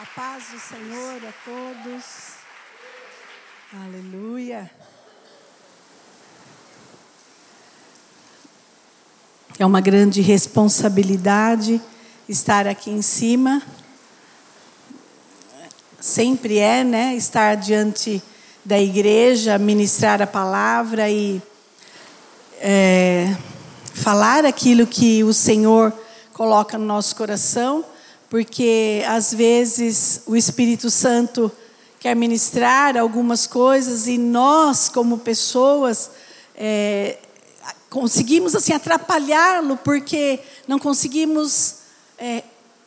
A paz do Senhor a todos. Aleluia. É uma grande responsabilidade estar aqui em cima. Sempre é, né? Estar diante da igreja, ministrar a palavra e é, falar aquilo que o Senhor coloca no nosso coração porque às vezes o Espírito Santo quer ministrar algumas coisas e nós, como pessoas, é, conseguimos assim atrapalhá-lo porque não conseguimos é,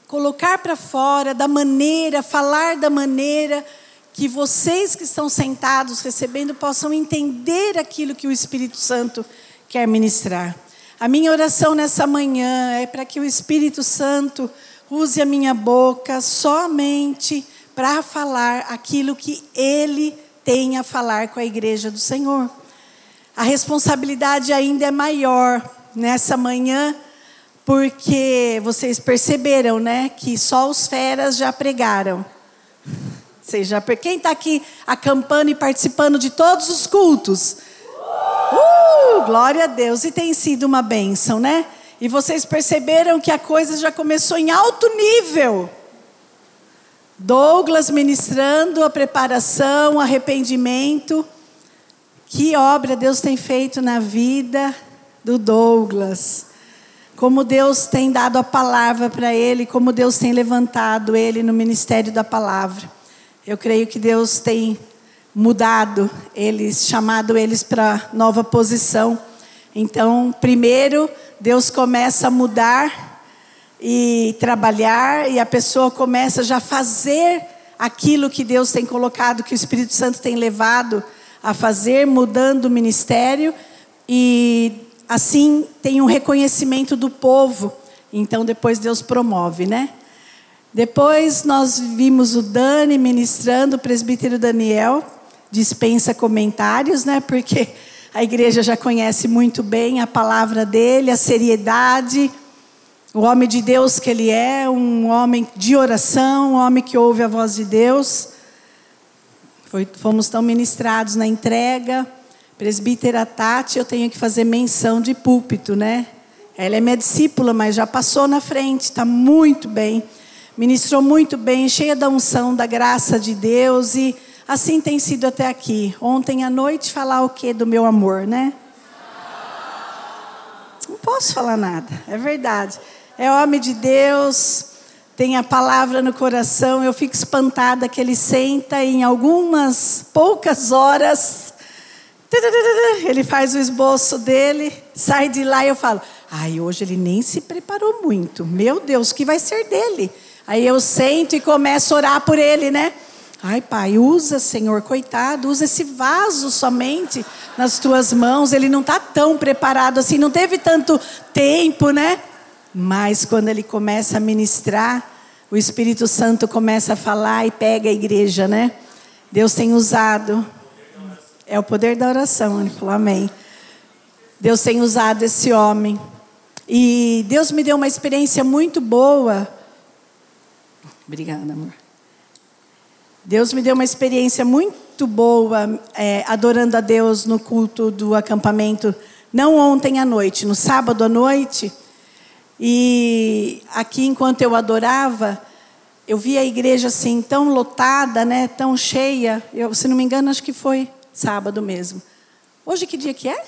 colocar para fora da maneira, falar da maneira que vocês que estão sentados recebendo possam entender aquilo que o Espírito Santo quer ministrar. A minha oração nessa manhã é para que o Espírito Santo use a minha boca somente para falar aquilo que Ele tem a falar com a igreja do Senhor. A responsabilidade ainda é maior nessa manhã, porque vocês perceberam, né, que só os feras já pregaram. Seja, quem está aqui acampando e participando de todos os cultos? Uh, glória a Deus! E tem sido uma bênção, né? E vocês perceberam que a coisa já começou em alto nível. Douglas ministrando a preparação, arrependimento. Que obra Deus tem feito na vida do Douglas. Como Deus tem dado a palavra para ele, como Deus tem levantado ele no ministério da palavra. Eu creio que Deus tem mudado eles, chamado eles para nova posição. Então, primeiro, Deus começa a mudar e trabalhar, e a pessoa começa já a fazer aquilo que Deus tem colocado, que o Espírito Santo tem levado a fazer, mudando o ministério, e assim tem um reconhecimento do povo. Então depois Deus promove, né? Depois nós vimos o Dani ministrando, o presbítero Daniel, dispensa comentários, né? Porque a igreja já conhece muito bem a palavra dele, a seriedade, o homem de Deus que ele é, um homem de oração, um homem que ouve a voz de Deus. Foi, fomos tão ministrados na entrega. Presbítera Tati, eu tenho que fazer menção de púlpito, né? Ela é minha discípula, mas já passou na frente, está muito bem. Ministrou muito bem, cheia da unção, da graça de Deus e Assim tem sido até aqui. Ontem à noite falar o que do meu amor, né? Não posso falar nada, é verdade. É homem de Deus, tem a palavra no coração. Eu fico espantada que ele senta e em algumas poucas horas ele faz o esboço dele, sai de lá e eu falo: "Ai, hoje ele nem se preparou muito. Meu Deus, o que vai ser dele?" Aí eu sento e começo a orar por ele, né? Ai, pai, usa, Senhor, coitado, usa esse vaso somente nas tuas mãos. Ele não está tão preparado assim, não teve tanto tempo, né? Mas quando ele começa a ministrar, o Espírito Santo começa a falar e pega a igreja, né? Deus tem usado. É o poder da oração, ele falou amém. Deus tem usado esse homem. E Deus me deu uma experiência muito boa. Obrigada, amor. Deus me deu uma experiência muito boa é, adorando a Deus no culto do acampamento, não ontem à noite, no sábado à noite. E aqui, enquanto eu adorava, eu vi a igreja assim tão lotada, né, tão cheia. Eu, se não me engano, acho que foi sábado mesmo. Hoje que dia que é?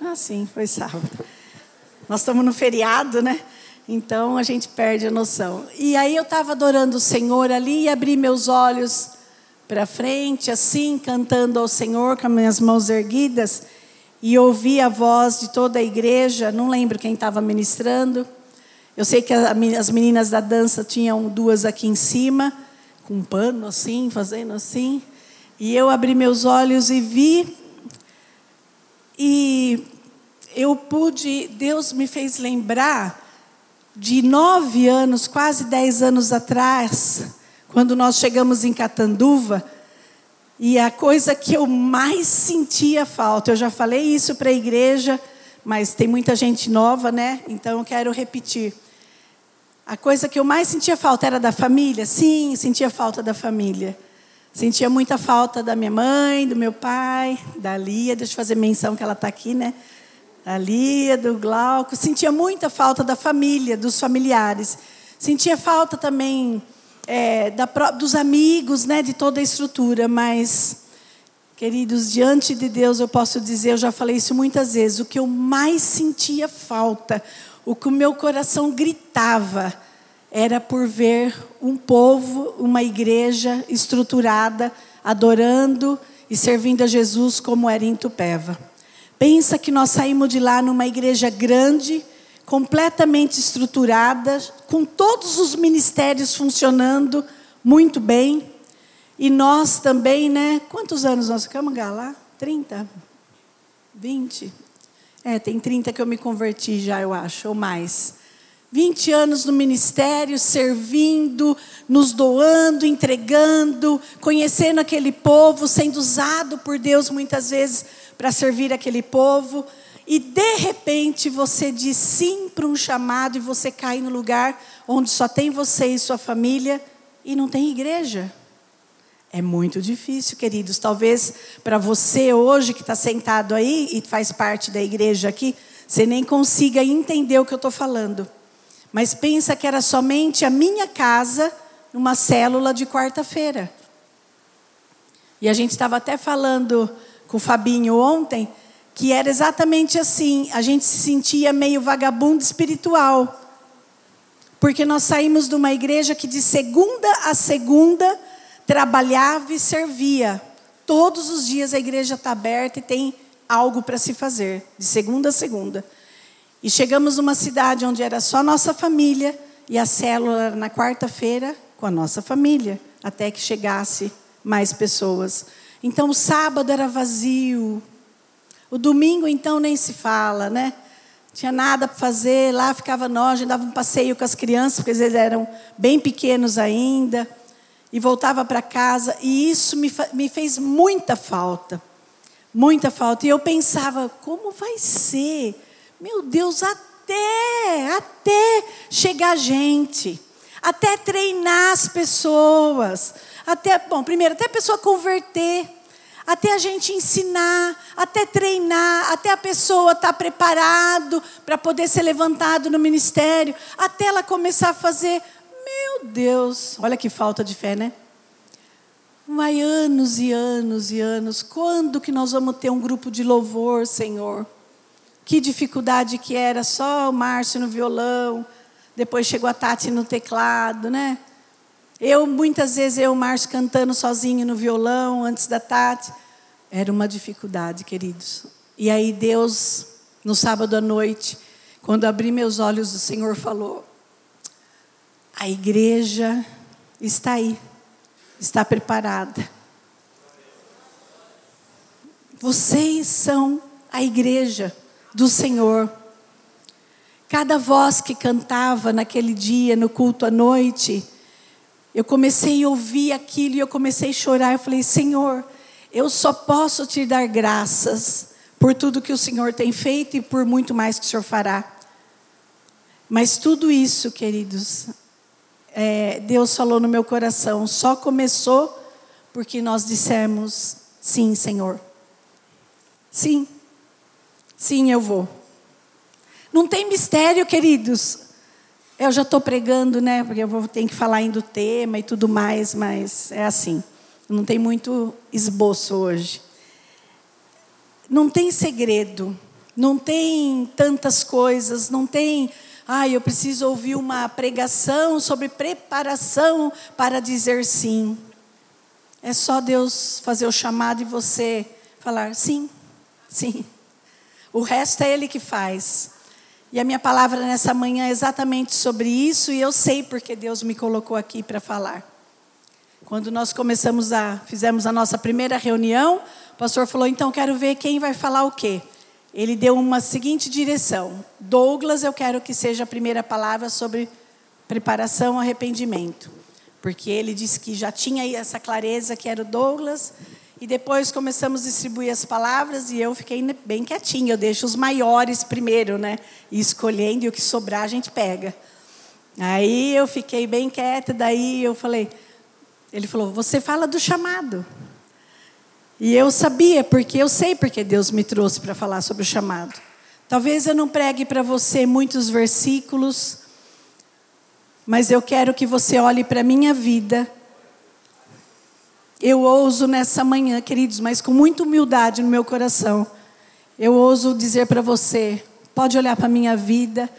Ah, sim, foi sábado. Nós estamos no feriado, né? Então a gente perde a noção. E aí eu estava adorando o Senhor ali e abri meus olhos para frente, assim, cantando ao Senhor com as minhas mãos erguidas, e ouvi a voz de toda a igreja. Não lembro quem estava ministrando. Eu sei que as meninas da dança tinham duas aqui em cima, com um pano assim, fazendo assim. E eu abri meus olhos e vi. E eu pude, Deus me fez lembrar de nove anos, quase dez anos atrás, quando nós chegamos em Catanduva, e a coisa que eu mais sentia falta, eu já falei isso para a igreja, mas tem muita gente nova, né? Então eu quero repetir. a coisa que eu mais sentia falta era da família? Sim, sentia falta da família. Sentia muita falta da minha mãe, do meu pai, da Lia. Deixa eu fazer menção que ela está aqui, né? Da Lia, do Glauco. Sentia muita falta da família, dos familiares. Sentia falta também é, da, dos amigos, né? De toda a estrutura. Mas, queridos, diante de Deus eu posso dizer, eu já falei isso muitas vezes, o que eu mais sentia falta, o que o meu coração gritava, era por ver um povo, uma igreja estruturada, adorando e servindo a Jesus como era em Tupéva. Pensa que nós saímos de lá numa igreja grande, completamente estruturada, com todos os ministérios funcionando muito bem. E nós também, né? Quantos anos nós ficamos lá? 30? 20? É, tem 30 que eu me converti já, eu acho, ou mais. 20 anos no ministério, servindo, nos doando, entregando, conhecendo aquele povo, sendo usado por Deus muitas vezes para servir aquele povo. E de repente você diz sim para um chamado e você cai no lugar onde só tem você e sua família e não tem igreja. É muito difícil, queridos. Talvez para você hoje que está sentado aí e faz parte da igreja aqui, você nem consiga entender o que eu estou falando. Mas pensa que era somente a minha casa numa célula de quarta-feira. E a gente estava até falando com o Fabinho ontem que era exatamente assim, a gente se sentia meio vagabundo espiritual. Porque nós saímos de uma igreja que de segunda a segunda trabalhava e servia. Todos os dias a igreja está aberta e tem algo para se fazer, de segunda a segunda. E chegamos numa cidade onde era só nossa família e a célula era na quarta-feira com a nossa família, até que chegasse mais pessoas. Então o sábado era vazio. O domingo então nem se fala, né? Tinha nada para fazer, lá ficava nós, a gente dava um passeio com as crianças, porque eles eram bem pequenos ainda, e voltava para casa, e isso me, me fez muita falta. Muita falta. E eu pensava, como vai ser? Meu Deus, até, até chegar gente, até treinar as pessoas, até, bom, primeiro, até a pessoa converter, até a gente ensinar, até treinar, até a pessoa estar tá preparado para poder ser levantado no ministério, até ela começar a fazer. Meu Deus, olha que falta de fé, né? Vai anos e anos e anos. Quando que nós vamos ter um grupo de louvor, Senhor? Que dificuldade que era só o Márcio no violão, depois chegou a Tati no teclado, né? Eu, muitas vezes, eu Márcio cantando sozinho no violão, antes da Tati. Era uma dificuldade, queridos. E aí Deus, no sábado à noite, quando abri meus olhos, o Senhor falou: a igreja está aí, está preparada. Vocês são a igreja do Senhor. Cada voz que cantava naquele dia, no culto à noite, eu comecei a ouvir aquilo e eu comecei a chorar. Eu falei: Senhor, eu só posso te dar graças por tudo que o Senhor tem feito e por muito mais que o Senhor fará. Mas tudo isso, queridos, é, Deus falou no meu coração, só começou porque nós dissemos: sim, Senhor. Sim. Sim, eu vou. Não tem mistério, queridos. Eu já estou pregando, né? Porque eu vou ter que falar ainda do tema e tudo mais, mas é assim. Não tem muito esboço hoje. Não tem segredo. Não tem tantas coisas. Não tem. Ah, eu preciso ouvir uma pregação sobre preparação para dizer sim. É só Deus fazer o chamado e você falar sim, sim. O resto é Ele que faz. E a minha palavra nessa manhã é exatamente sobre isso, e eu sei porque Deus me colocou aqui para falar. Quando nós começamos a, fizemos a nossa primeira reunião, o pastor falou: então quero ver quem vai falar o quê. Ele deu uma seguinte direção: Douglas, eu quero que seja a primeira palavra sobre preparação arrependimento. Porque ele disse que já tinha essa clareza que era o Douglas, e depois começamos a distribuir as palavras e eu fiquei bem quietinha. Eu deixo os maiores primeiro, né? E escolhendo e o que sobrar a gente pega. Aí eu fiquei bem quieta, daí eu falei, ele falou: "Você fala do chamado". E eu sabia, porque eu sei porque Deus me trouxe para falar sobre o chamado. Talvez eu não pregue para você muitos versículos, mas eu quero que você olhe para a minha vida. Eu ouso nessa manhã, queridos, mas com muita humildade no meu coração, eu ouso dizer para você: pode olhar para a minha vida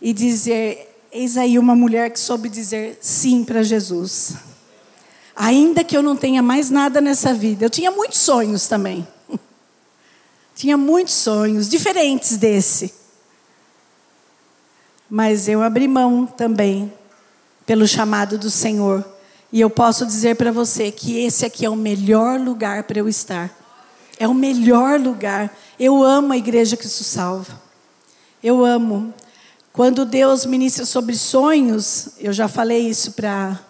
e dizer: Eis aí uma mulher que soube dizer sim para Jesus. Ainda que eu não tenha mais nada nessa vida, eu tinha muitos sonhos também. tinha muitos sonhos, diferentes desse. Mas eu abri mão também pelo chamado do Senhor. E eu posso dizer para você que esse aqui é o melhor lugar para eu estar. É o melhor lugar. Eu amo a igreja Cristo Salva. Eu amo. Quando Deus ministra sobre sonhos, eu já falei isso para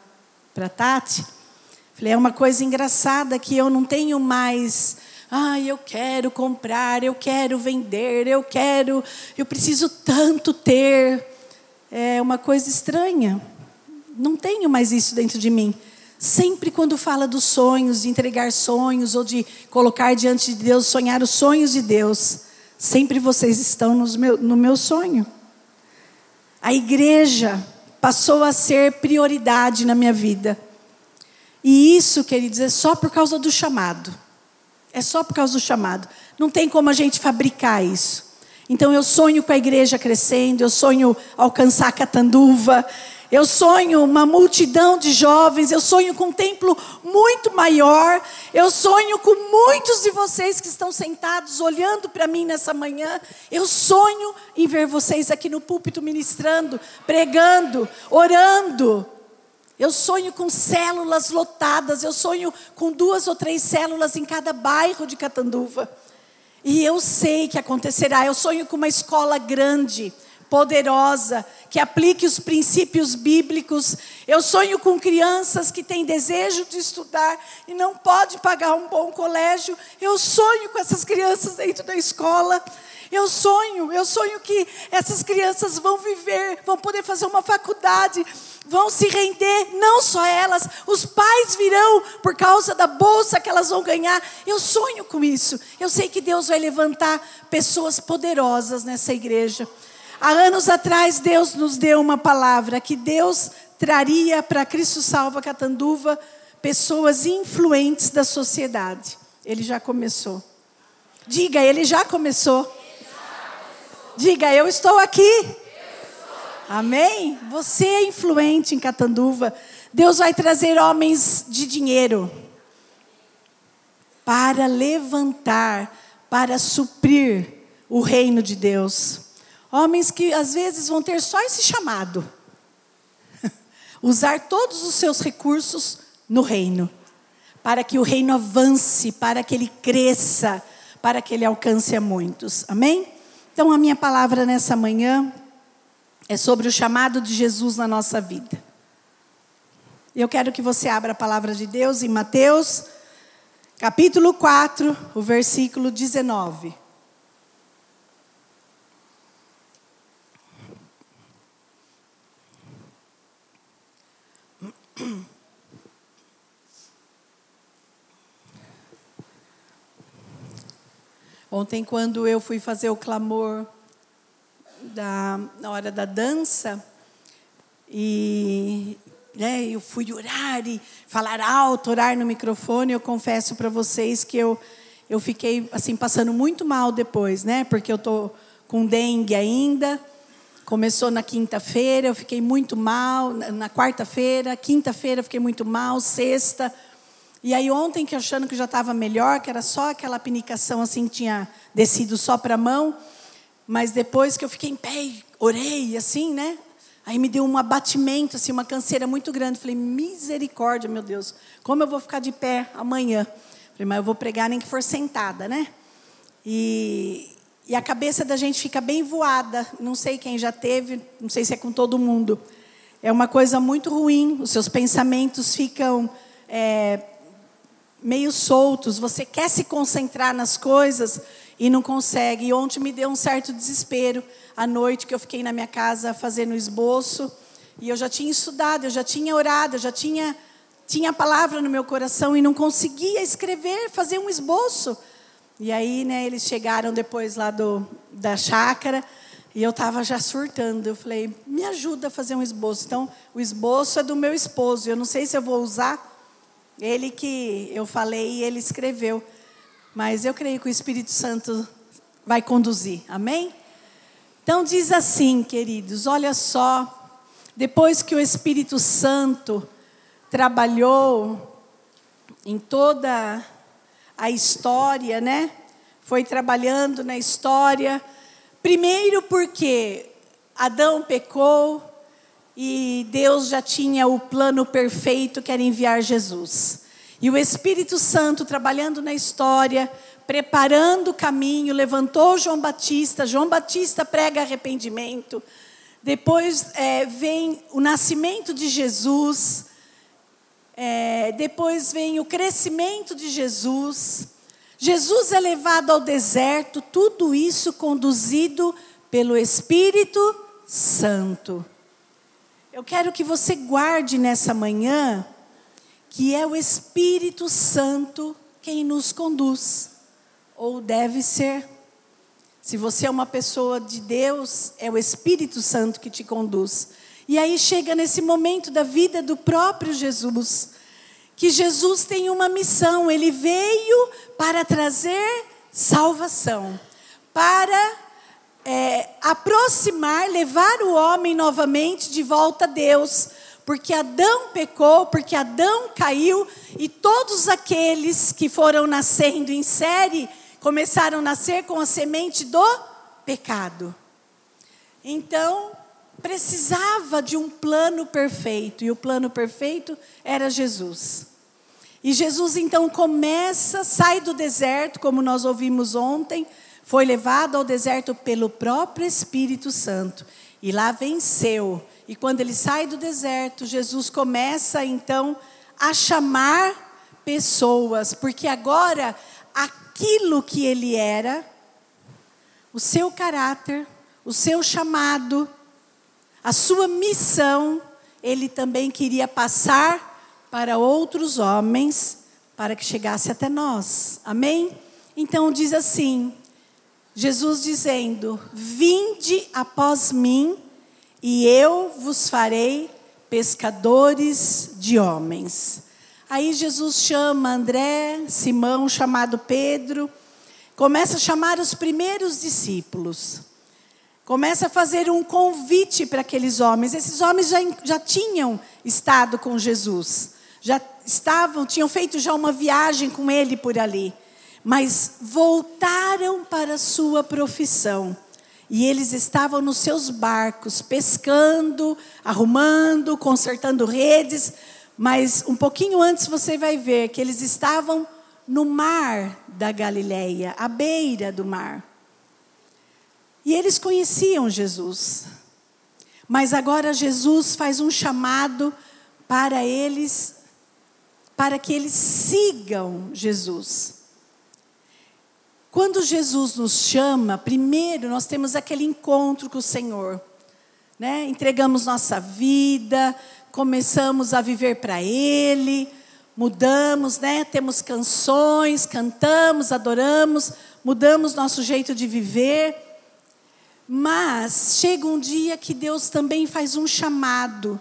Tati. Falei, é uma coisa engraçada que eu não tenho mais. Ah, eu quero comprar, eu quero vender, eu quero, eu preciso tanto ter. É uma coisa estranha. Não tenho mais isso dentro de mim. Sempre quando fala dos sonhos, de entregar sonhos ou de colocar diante de Deus, sonhar os sonhos de Deus, sempre vocês estão meu, no meu sonho. A igreja passou a ser prioridade na minha vida. E isso, queridos, é só por causa do chamado. É só por causa do chamado. Não tem como a gente fabricar isso. Então eu sonho com a igreja crescendo, eu sonho alcançar Catanduva, eu sonho uma multidão de jovens, eu sonho com um templo muito maior, eu sonho com muitos de vocês que estão sentados olhando para mim nessa manhã. Eu sonho em ver vocês aqui no púlpito ministrando, pregando, orando. Eu sonho com células lotadas, eu sonho com duas ou três células em cada bairro de Catanduva. E eu sei que acontecerá. Eu sonho com uma escola grande poderosa, que aplique os princípios bíblicos. Eu sonho com crianças que têm desejo de estudar e não pode pagar um bom colégio. Eu sonho com essas crianças dentro da escola. Eu sonho, eu sonho que essas crianças vão viver, vão poder fazer uma faculdade, vão se render, não só elas, os pais virão por causa da bolsa que elas vão ganhar. Eu sonho com isso. Eu sei que Deus vai levantar pessoas poderosas nessa igreja. Há anos atrás, Deus nos deu uma palavra que Deus traria para Cristo Salva Catanduva pessoas influentes da sociedade. Ele já começou. Diga, ele já começou. Diga, eu estou aqui. Amém? Você é influente em Catanduva. Deus vai trazer homens de dinheiro para levantar, para suprir o reino de Deus. Homens que às vezes vão ter só esse chamado. Usar todos os seus recursos no reino. Para que o reino avance, para que ele cresça, para que ele alcance a muitos. Amém? Então a minha palavra nessa manhã é sobre o chamado de Jesus na nossa vida. Eu quero que você abra a palavra de Deus em Mateus, capítulo 4, o versículo 19. Ontem, quando eu fui fazer o clamor da, na hora da dança, e né, eu fui orar e falar alto, orar no microfone, eu confesso para vocês que eu, eu fiquei assim passando muito mal depois, né? Porque eu tô com dengue ainda. Começou na quinta-feira, eu fiquei muito mal. Na quarta-feira, quinta-feira, eu fiquei muito mal. Sexta, e aí ontem, que achando que já estava melhor, que era só aquela pinicação assim, tinha descido só para a mão, mas depois que eu fiquei em pé, orei assim, né? Aí me deu um abatimento, assim, uma canseira muito grande. Falei, misericórdia, meu Deus, como eu vou ficar de pé amanhã? Falei, mas eu vou pregar nem que for sentada, né? E, e a cabeça da gente fica bem voada. Não sei quem já teve, não sei se é com todo mundo. É uma coisa muito ruim. Os seus pensamentos ficam é, meio soltos, você quer se concentrar nas coisas e não consegue. E ontem me deu um certo desespero à noite que eu fiquei na minha casa fazendo esboço E eu já tinha estudado, eu já tinha orado, eu já tinha, tinha a palavra no meu coração e não conseguia escrever, fazer um esboço. E aí, né, eles chegaram depois lá do, da chácara e eu estava já surtando. Eu falei, me ajuda a fazer um esboço. Então, o esboço é do meu esposo. Eu não sei se eu vou usar. Ele que eu falei e ele escreveu. Mas eu creio que o Espírito Santo vai conduzir. Amém? Então, diz assim, queridos: olha só. Depois que o Espírito Santo trabalhou em toda a história, né? Foi trabalhando na história Primeiro, porque Adão pecou e Deus já tinha o plano perfeito que era enviar Jesus. E o Espírito Santo trabalhando na história, preparando o caminho, levantou João Batista. João Batista prega arrependimento. Depois é, vem o nascimento de Jesus. É, depois vem o crescimento de Jesus. Jesus é levado ao deserto, tudo isso conduzido pelo Espírito Santo. Eu quero que você guarde nessa manhã que é o Espírito Santo quem nos conduz, ou deve ser. Se você é uma pessoa de Deus, é o Espírito Santo que te conduz. E aí chega nesse momento da vida do próprio Jesus que Jesus tem uma missão, ele veio para trazer salvação, para é, aproximar, levar o homem novamente de volta a Deus, porque Adão pecou, porque Adão caiu, e todos aqueles que foram nascendo em série começaram a nascer com a semente do pecado. Então, precisava de um plano perfeito, e o plano perfeito era Jesus. E Jesus então começa, sai do deserto, como nós ouvimos ontem, foi levado ao deserto pelo próprio Espírito Santo, e lá venceu. E quando ele sai do deserto, Jesus começa então a chamar pessoas, porque agora aquilo que ele era, o seu caráter, o seu chamado, a sua missão, ele também queria passar para outros homens, para que chegasse até nós. Amém? Então diz assim: Jesus dizendo: Vinde após mim, e eu vos farei pescadores de homens. Aí Jesus chama André, Simão, chamado Pedro, começa a chamar os primeiros discípulos. Começa a fazer um convite para aqueles homens. Esses homens já, já tinham estado com Jesus, já estavam, tinham feito já uma viagem com ele por ali, mas voltaram para a sua profissão. E eles estavam nos seus barcos, pescando, arrumando, consertando redes, mas um pouquinho antes você vai ver que eles estavam no mar da Galileia, à beira do mar. E eles conheciam Jesus. Mas agora Jesus faz um chamado para eles, para que eles sigam Jesus. Quando Jesus nos chama, primeiro nós temos aquele encontro com o Senhor. Né? Entregamos nossa vida, começamos a viver para Ele, mudamos, né? temos canções, cantamos, adoramos, mudamos nosso jeito de viver. Mas chega um dia que Deus também faz um chamado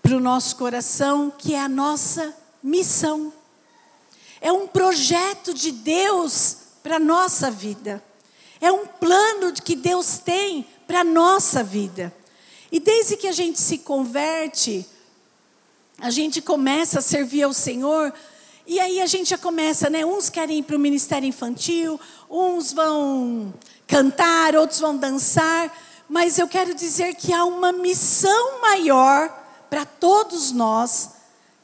para o nosso coração, que é a nossa missão. É um projeto de Deus para a nossa vida. É um plano que Deus tem para a nossa vida. E desde que a gente se converte, a gente começa a servir ao Senhor, e aí a gente já começa, né? Uns querem ir para o ministério infantil, uns vão cantar, outros vão dançar, mas eu quero dizer que há uma missão maior para todos nós,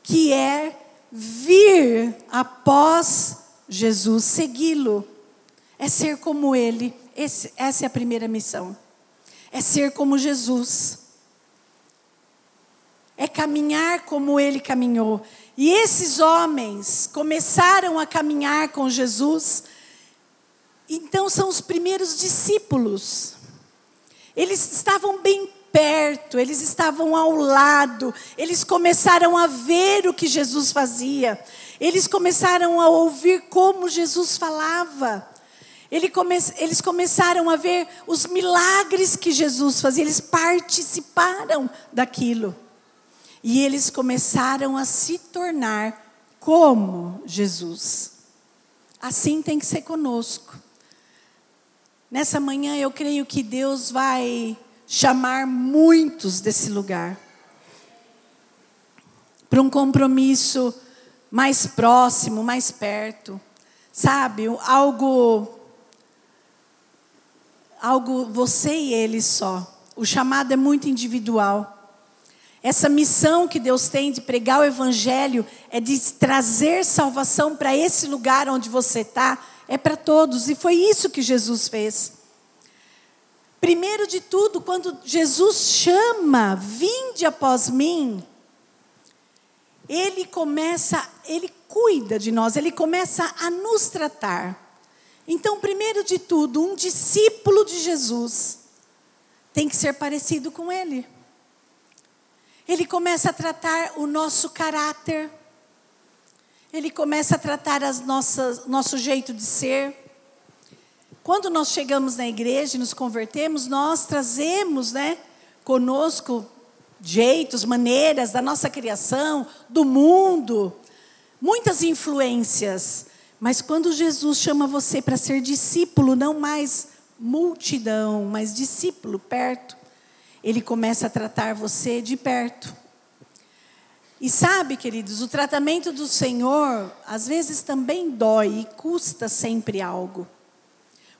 que é vir após Jesus, segui-lo, é ser como Ele. Esse, essa é a primeira missão. É ser como Jesus. É caminhar como Ele caminhou. E esses homens começaram a caminhar com Jesus então são os primeiros discípulos. Eles estavam bem perto, eles estavam ao lado, eles começaram a ver o que Jesus fazia, eles começaram a ouvir como Jesus falava. Eles começaram a ver os milagres que Jesus fazia, eles participaram daquilo. E eles começaram a se tornar como Jesus. Assim tem que ser conosco. Nessa manhã eu creio que Deus vai chamar muitos desse lugar para um compromisso mais próximo, mais perto. Sabe, algo algo você e ele só. O chamado é muito individual. Essa missão que Deus tem de pregar o Evangelho é de trazer salvação para esse lugar onde você está, é para todos, e foi isso que Jesus fez. Primeiro de tudo, quando Jesus chama, vinde após mim, ele começa, ele cuida de nós, ele começa a nos tratar. Então, primeiro de tudo, um discípulo de Jesus tem que ser parecido com ele. Ele começa a tratar o nosso caráter, ele começa a tratar as nossas, nosso jeito de ser. Quando nós chegamos na igreja e nos convertemos, nós trazemos, né, conosco jeitos, maneiras da nossa criação, do mundo, muitas influências. Mas quando Jesus chama você para ser discípulo, não mais multidão, mas discípulo perto, ele começa a tratar você de perto. E sabe, queridos, o tratamento do Senhor às vezes também dói e custa sempre algo,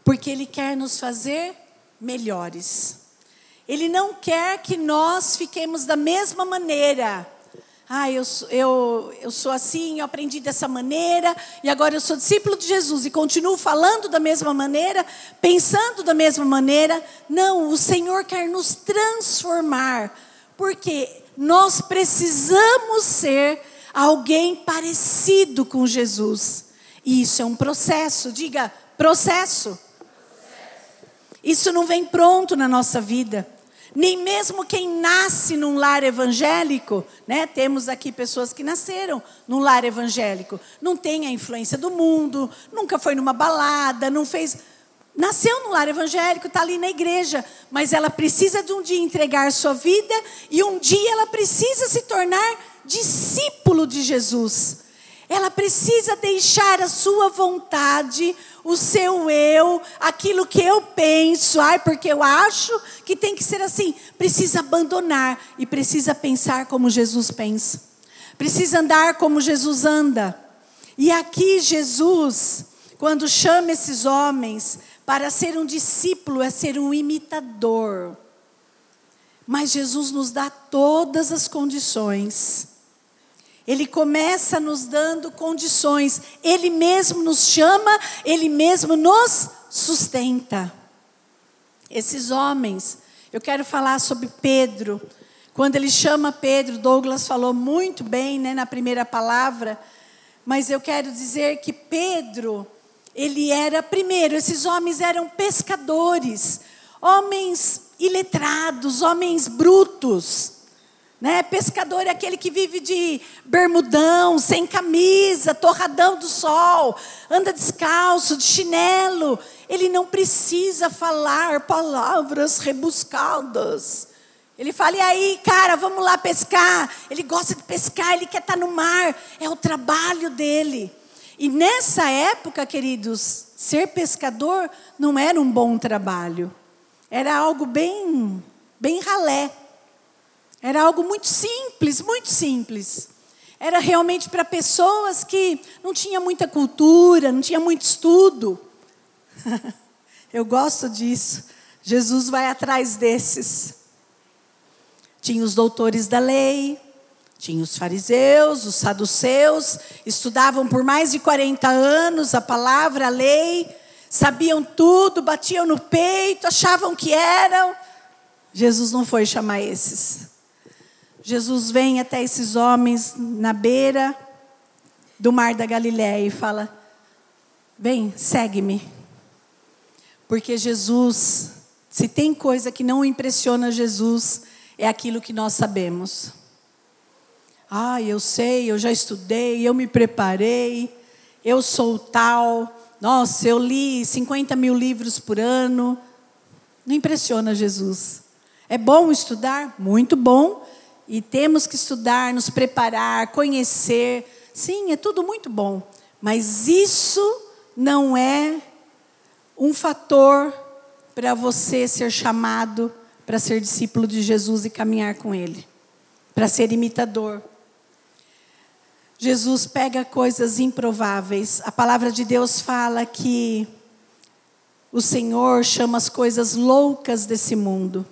porque Ele quer nos fazer melhores. Ele não quer que nós fiquemos da mesma maneira ah, eu, eu, eu sou assim, eu aprendi dessa maneira, e agora eu sou discípulo de Jesus e continuo falando da mesma maneira, pensando da mesma maneira. Não, o Senhor quer nos transformar, porque nós precisamos ser alguém parecido com Jesus. E isso é um processo, diga processo. Isso não vem pronto na nossa vida. Nem mesmo quem nasce num lar evangélico, né? Temos aqui pessoas que nasceram num lar evangélico, não tem a influência do mundo, nunca foi numa balada, não fez, nasceu num lar evangélico, está ali na igreja, mas ela precisa de um dia entregar sua vida e um dia ela precisa se tornar discípulo de Jesus. Ela precisa deixar a sua vontade, o seu eu, aquilo que eu penso, ai, porque eu acho que tem que ser assim. Precisa abandonar e precisa pensar como Jesus pensa. Precisa andar como Jesus anda. E aqui Jesus, quando chama esses homens para ser um discípulo, é ser um imitador. Mas Jesus nos dá todas as condições ele começa nos dando condições, Ele mesmo nos chama, Ele mesmo nos sustenta. Esses homens, eu quero falar sobre Pedro. Quando ele chama Pedro, Douglas falou muito bem né, na primeira palavra, mas eu quero dizer que Pedro, ele era, primeiro, esses homens eram pescadores, homens iletrados, homens brutos. Né? Pescador é aquele que vive de bermudão, sem camisa, torradão do sol, anda descalço, de chinelo. Ele não precisa falar palavras rebuscadas. Ele fala, e aí, cara, vamos lá pescar. Ele gosta de pescar, ele quer estar no mar. É o trabalho dele. E nessa época, queridos, ser pescador não era um bom trabalho. Era algo bem, bem ralé. Era algo muito simples, muito simples. Era realmente para pessoas que não tinham muita cultura, não tinha muito estudo. Eu gosto disso. Jesus vai atrás desses. Tinha os doutores da lei, tinha os fariseus, os saduceus, estudavam por mais de 40 anos a palavra, a lei, sabiam tudo, batiam no peito, achavam que eram. Jesus não foi chamar esses. Jesus vem até esses homens na beira do mar da Galiléia e fala: Vem, segue-me. Porque Jesus Se tem coisa que não impressiona Jesus, é aquilo que nós sabemos. Ah, eu sei, eu já estudei, eu me preparei, eu sou tal. Nossa, eu li 50 mil livros por ano. Não impressiona Jesus. É bom estudar? Muito bom. E temos que estudar, nos preparar, conhecer. Sim, é tudo muito bom. Mas isso não é um fator para você ser chamado para ser discípulo de Jesus e caminhar com Ele, para ser imitador. Jesus pega coisas improváveis. A palavra de Deus fala que o Senhor chama as coisas loucas desse mundo.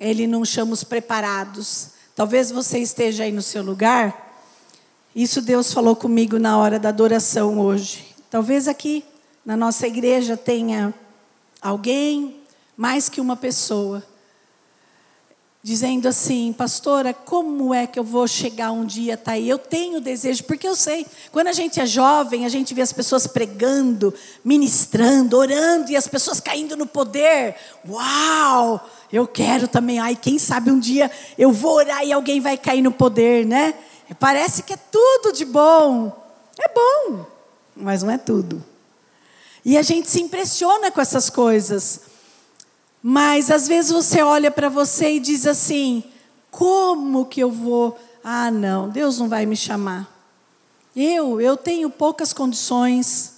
Ele não chama os preparados. Talvez você esteja aí no seu lugar. Isso Deus falou comigo na hora da adoração hoje. Talvez aqui na nossa igreja tenha alguém, mais que uma pessoa, dizendo assim, pastora, como é que eu vou chegar um dia tá aí? Eu tenho desejo, porque eu sei, quando a gente é jovem, a gente vê as pessoas pregando, ministrando, orando e as pessoas caindo no poder. Uau! Eu quero também. Ai, quem sabe um dia eu vou orar e alguém vai cair no poder, né? Parece que é tudo de bom. É bom, mas não é tudo. E a gente se impressiona com essas coisas. Mas às vezes você olha para você e diz assim: como que eu vou? Ah, não, Deus não vai me chamar. Eu, eu tenho poucas condições.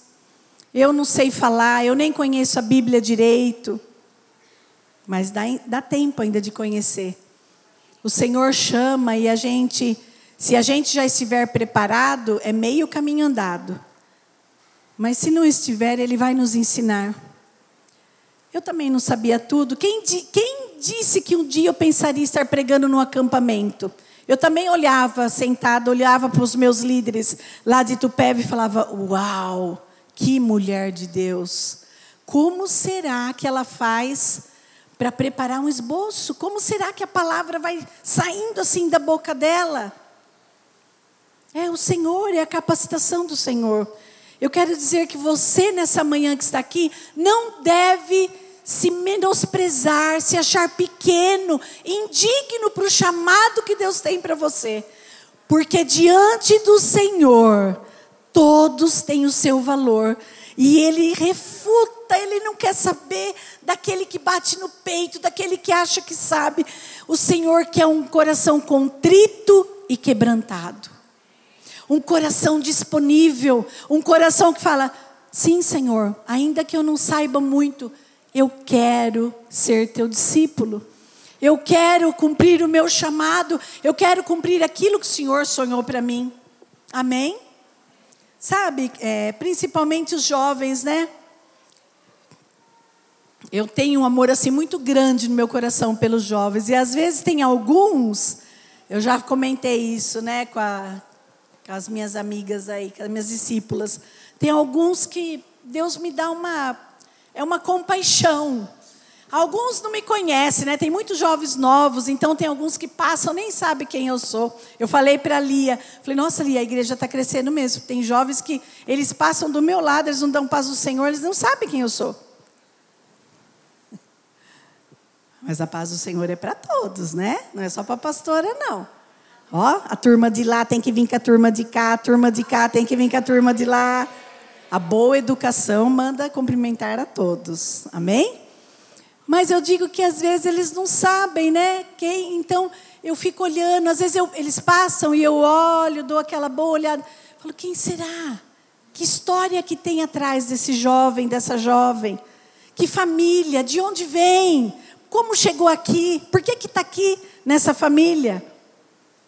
Eu não sei falar, eu nem conheço a Bíblia direito. Mas dá, dá tempo ainda de conhecer. O Senhor chama e a gente, se a gente já estiver preparado, é meio caminho andado. Mas se não estiver, Ele vai nos ensinar. Eu também não sabia tudo. Quem, quem disse que um dia eu pensaria estar pregando no acampamento? Eu também olhava, sentada, olhava para os meus líderes lá de Tupéva e falava: Uau, que mulher de Deus! Como será que ela faz para preparar um esboço? Como será que a palavra vai saindo assim da boca dela? É o Senhor, é a capacitação do Senhor. Eu quero dizer que você, nessa manhã que está aqui, não deve se menosprezar, se achar pequeno, indigno para o chamado que Deus tem para você. Porque diante do Senhor, todos têm o seu valor. E Ele refuta, Ele não quer saber daquele que bate no peito, daquele que acha que sabe. O Senhor quer um coração contrito e quebrantado um coração disponível, um coração que fala: sim, Senhor, ainda que eu não saiba muito, eu quero ser teu discípulo. Eu quero cumprir o meu chamado, eu quero cumprir aquilo que o Senhor sonhou para mim. Amém? Sabe, é, principalmente os jovens, né? Eu tenho um amor assim muito grande no meu coração pelos jovens e às vezes tem alguns, eu já comentei isso, né, com a, com as minhas amigas aí, com as minhas discípulas. Tem alguns que Deus me dá uma é uma compaixão. Alguns não me conhecem, né? Tem muitos jovens novos, então tem alguns que passam, nem sabem quem eu sou. Eu falei para a Lia, falei, nossa, Lia, a igreja está crescendo mesmo. Tem jovens que eles passam do meu lado, eles não dão paz do Senhor, eles não sabem quem eu sou. Mas a paz do Senhor é para todos, né? Não é só para a pastora, não. Ó, a turma de lá tem que vir com a turma de cá, a turma de cá tem que vir com a turma de lá. A boa educação manda cumprimentar a todos. Amém? Mas eu digo que às vezes eles não sabem, né? Quem, então eu fico olhando, às vezes eu, eles passam e eu olho, dou aquela boa olhada. Falo, quem será? Que história que tem atrás desse jovem, dessa jovem? Que família? De onde vem? Como chegou aqui? Por que está aqui nessa família?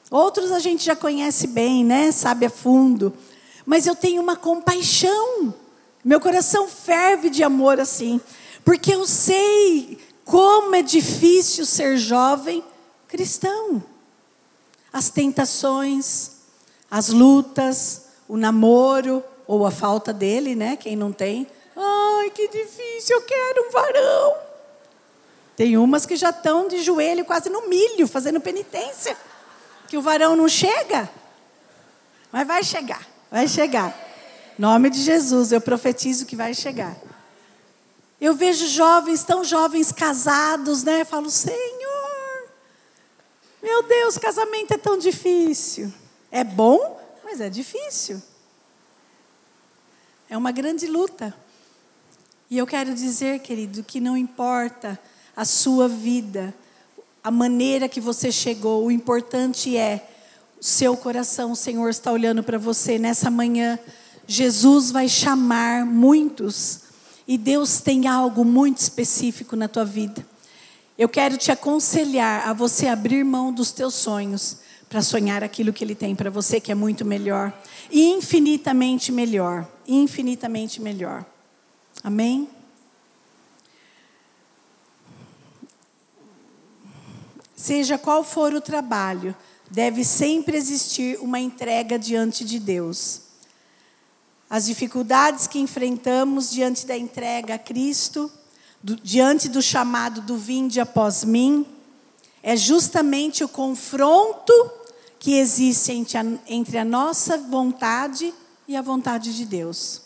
Outros a gente já conhece bem, né? Sabe a fundo. Mas eu tenho uma compaixão. Meu coração ferve de amor assim. Porque eu sei como é difícil ser jovem cristão. As tentações, as lutas, o namoro, ou a falta dele, né? Quem não tem. Ai, que difícil, eu quero um varão. Tem umas que já estão de joelho, quase no milho, fazendo penitência que o varão não chega, mas vai chegar, vai chegar. Nome de Jesus, eu profetizo que vai chegar. Eu vejo jovens, tão jovens casados, né? Eu falo, Senhor, meu Deus, casamento é tão difícil. É bom, mas é difícil. É uma grande luta. E eu quero dizer, querido, que não importa a sua vida, a maneira que você chegou, o importante é seu coração. O Senhor está olhando para você nessa manhã. Jesus vai chamar muitos e Deus tem algo muito específico na tua vida. Eu quero te aconselhar a você abrir mão dos teus sonhos para sonhar aquilo que Ele tem para você, que é muito melhor, infinitamente melhor, infinitamente melhor. Amém? Seja qual for o trabalho, deve sempre existir uma entrega diante de Deus. As dificuldades que enfrentamos diante da entrega a Cristo, do, diante do chamado do vinde após mim, é justamente o confronto que existe entre a, entre a nossa vontade e a vontade de Deus.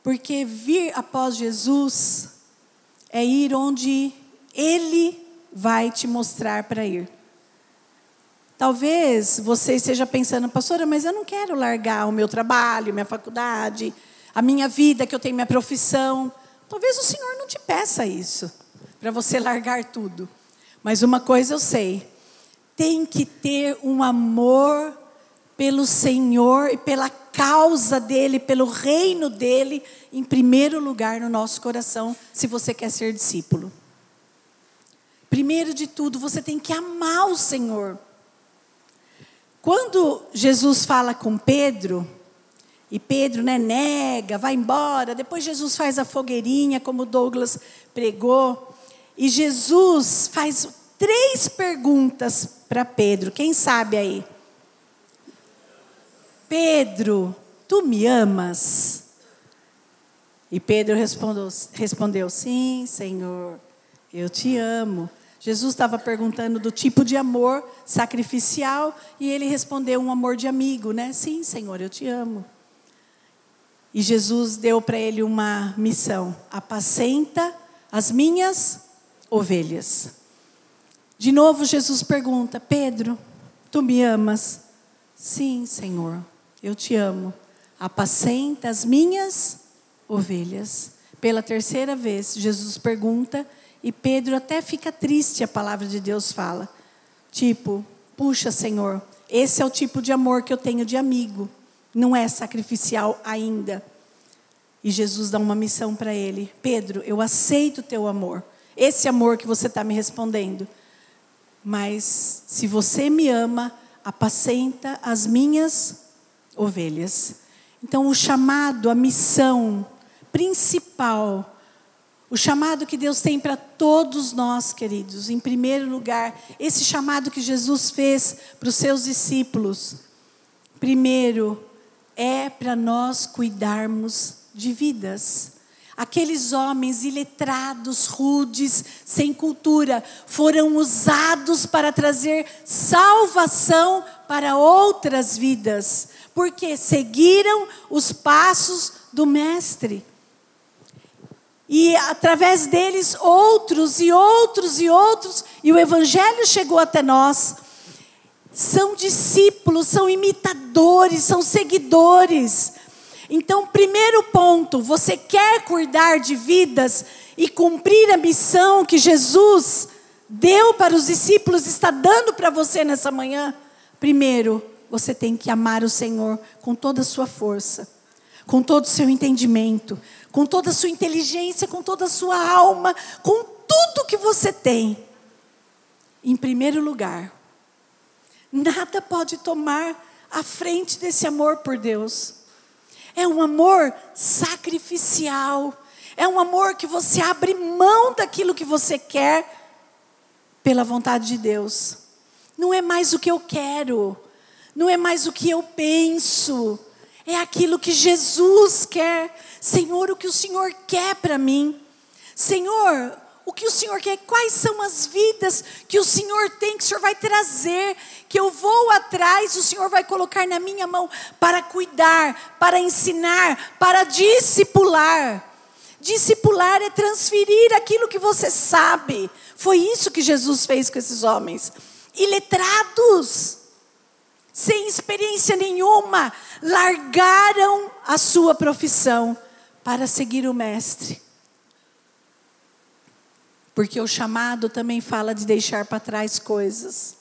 Porque vir após Jesus é ir onde Ele vai te mostrar para ir. Talvez você esteja pensando, pastora, mas eu não quero largar o meu trabalho, minha faculdade, a minha vida, que eu tenho minha profissão. Talvez o Senhor não te peça isso, para você largar tudo. Mas uma coisa eu sei: tem que ter um amor pelo Senhor e pela causa dele, pelo reino dele, em primeiro lugar no nosso coração, se você quer ser discípulo. Primeiro de tudo, você tem que amar o Senhor. Quando Jesus fala com Pedro, e Pedro né, nega, vai embora, depois Jesus faz a fogueirinha, como Douglas pregou, e Jesus faz três perguntas para Pedro. Quem sabe aí? Pedro, tu me amas? E Pedro respondeu, respondeu: Sim, Senhor, eu te amo. Jesus estava perguntando do tipo de amor sacrificial e ele respondeu um amor de amigo, né? Sim, Senhor, eu te amo. E Jesus deu para ele uma missão: apacenta as minhas ovelhas. De novo, Jesus pergunta: Pedro, tu me amas? Sim, Senhor, eu te amo. Apacenta as minhas ovelhas. Pela terceira vez, Jesus pergunta e Pedro até fica triste, a palavra de Deus fala. Tipo, puxa, Senhor, esse é o tipo de amor que eu tenho de amigo. Não é sacrificial ainda. E Jesus dá uma missão para ele: Pedro, eu aceito o teu amor. Esse amor que você está me respondendo. Mas se você me ama, apacenta as minhas ovelhas. Então, o chamado, a missão principal o chamado que Deus tem para todos nós, queridos, em primeiro lugar, esse chamado que Jesus fez para os seus discípulos, primeiro, é para nós cuidarmos de vidas. Aqueles homens iletrados, rudes, sem cultura, foram usados para trazer salvação para outras vidas, porque seguiram os passos do Mestre. E através deles, outros e outros e outros, e o Evangelho chegou até nós. São discípulos, são imitadores, são seguidores. Então, primeiro ponto, você quer cuidar de vidas e cumprir a missão que Jesus deu para os discípulos, está dando para você nessa manhã? Primeiro, você tem que amar o Senhor com toda a sua força, com todo o seu entendimento, com toda a sua inteligência, com toda a sua alma, com tudo que você tem. Em primeiro lugar, nada pode tomar a frente desse amor por Deus. É um amor sacrificial. É um amor que você abre mão daquilo que você quer pela vontade de Deus. Não é mais o que eu quero, não é mais o que eu penso, é aquilo que Jesus quer. Senhor, o que o Senhor quer para mim? Senhor, o que o Senhor quer? Quais são as vidas que o Senhor tem, que o Senhor vai trazer, que eu vou atrás, o Senhor vai colocar na minha mão para cuidar, para ensinar, para discipular. Discipular é transferir aquilo que você sabe. Foi isso que Jesus fez com esses homens. Iletrados, sem experiência nenhuma, largaram a sua profissão para seguir o Mestre. Porque o chamado também fala de deixar para trás coisas.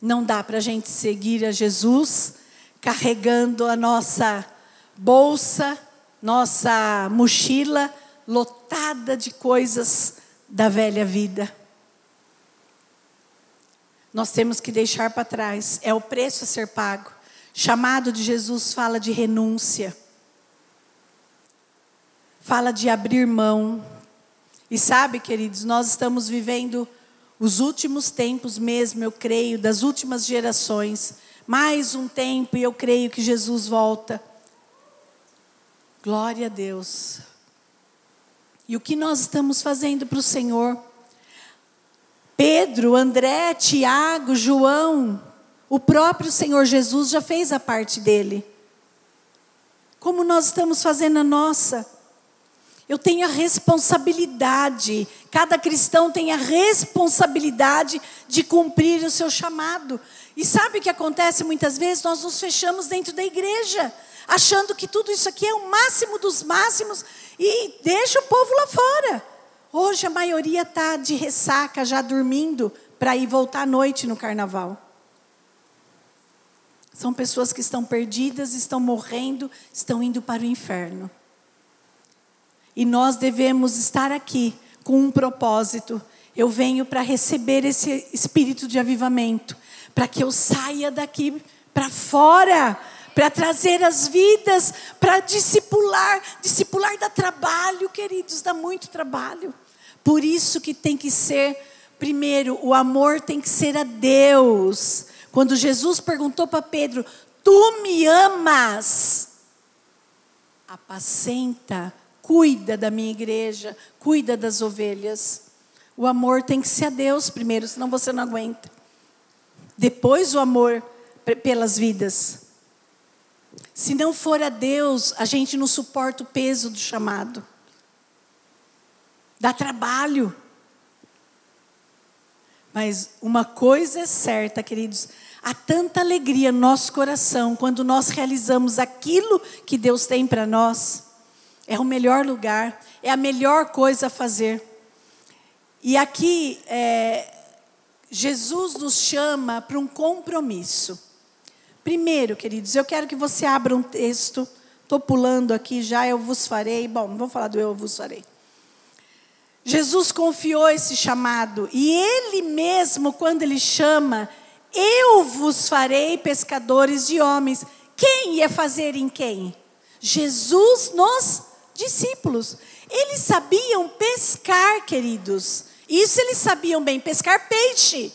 Não dá para a gente seguir a Jesus carregando a nossa bolsa, nossa mochila lotada de coisas da velha vida. Nós temos que deixar para trás, é o preço a ser pago. Chamado de Jesus fala de renúncia, fala de abrir mão. E sabe, queridos, nós estamos vivendo os últimos tempos mesmo, eu creio, das últimas gerações. Mais um tempo e eu creio que Jesus volta. Glória a Deus. E o que nós estamos fazendo para o Senhor? Pedro, André, Tiago, João, o próprio Senhor Jesus já fez a parte dele. Como nós estamos fazendo a nossa? Eu tenho a responsabilidade, cada cristão tem a responsabilidade de cumprir o seu chamado. E sabe o que acontece muitas vezes? Nós nos fechamos dentro da igreja, achando que tudo isso aqui é o máximo dos máximos e deixa o povo lá fora. Hoje a maioria está de ressaca, já dormindo, para ir voltar à noite no carnaval. São pessoas que estão perdidas, estão morrendo, estão indo para o inferno. E nós devemos estar aqui com um propósito. Eu venho para receber esse espírito de avivamento, para que eu saia daqui para fora, para trazer as vidas, para discipular. Discipular dá trabalho, queridos, dá muito trabalho. Por isso que tem que ser, primeiro, o amor tem que ser a Deus. Quando Jesus perguntou para Pedro: Tu me amas? Apacenta cuida da minha igreja, cuida das ovelhas. O amor tem que ser a Deus primeiro, senão você não aguenta. Depois o amor pelas vidas. Se não for a Deus, a gente não suporta o peso do chamado. Dá trabalho. Mas uma coisa é certa, queridos, há tanta alegria no nosso coração quando nós realizamos aquilo que Deus tem para nós. É o melhor lugar, é a melhor coisa a fazer. E aqui, é, Jesus nos chama para um compromisso. Primeiro, queridos, eu quero que você abra um texto. Estou pulando aqui já, eu vos farei. Bom, não vou falar do eu vos farei. Jesus confiou esse chamado e ele mesmo, quando ele chama, eu vos farei pescadores de homens. Quem ia fazer em quem? Jesus nos discípulos. Eles sabiam pescar, queridos. Isso eles sabiam bem, pescar peixe.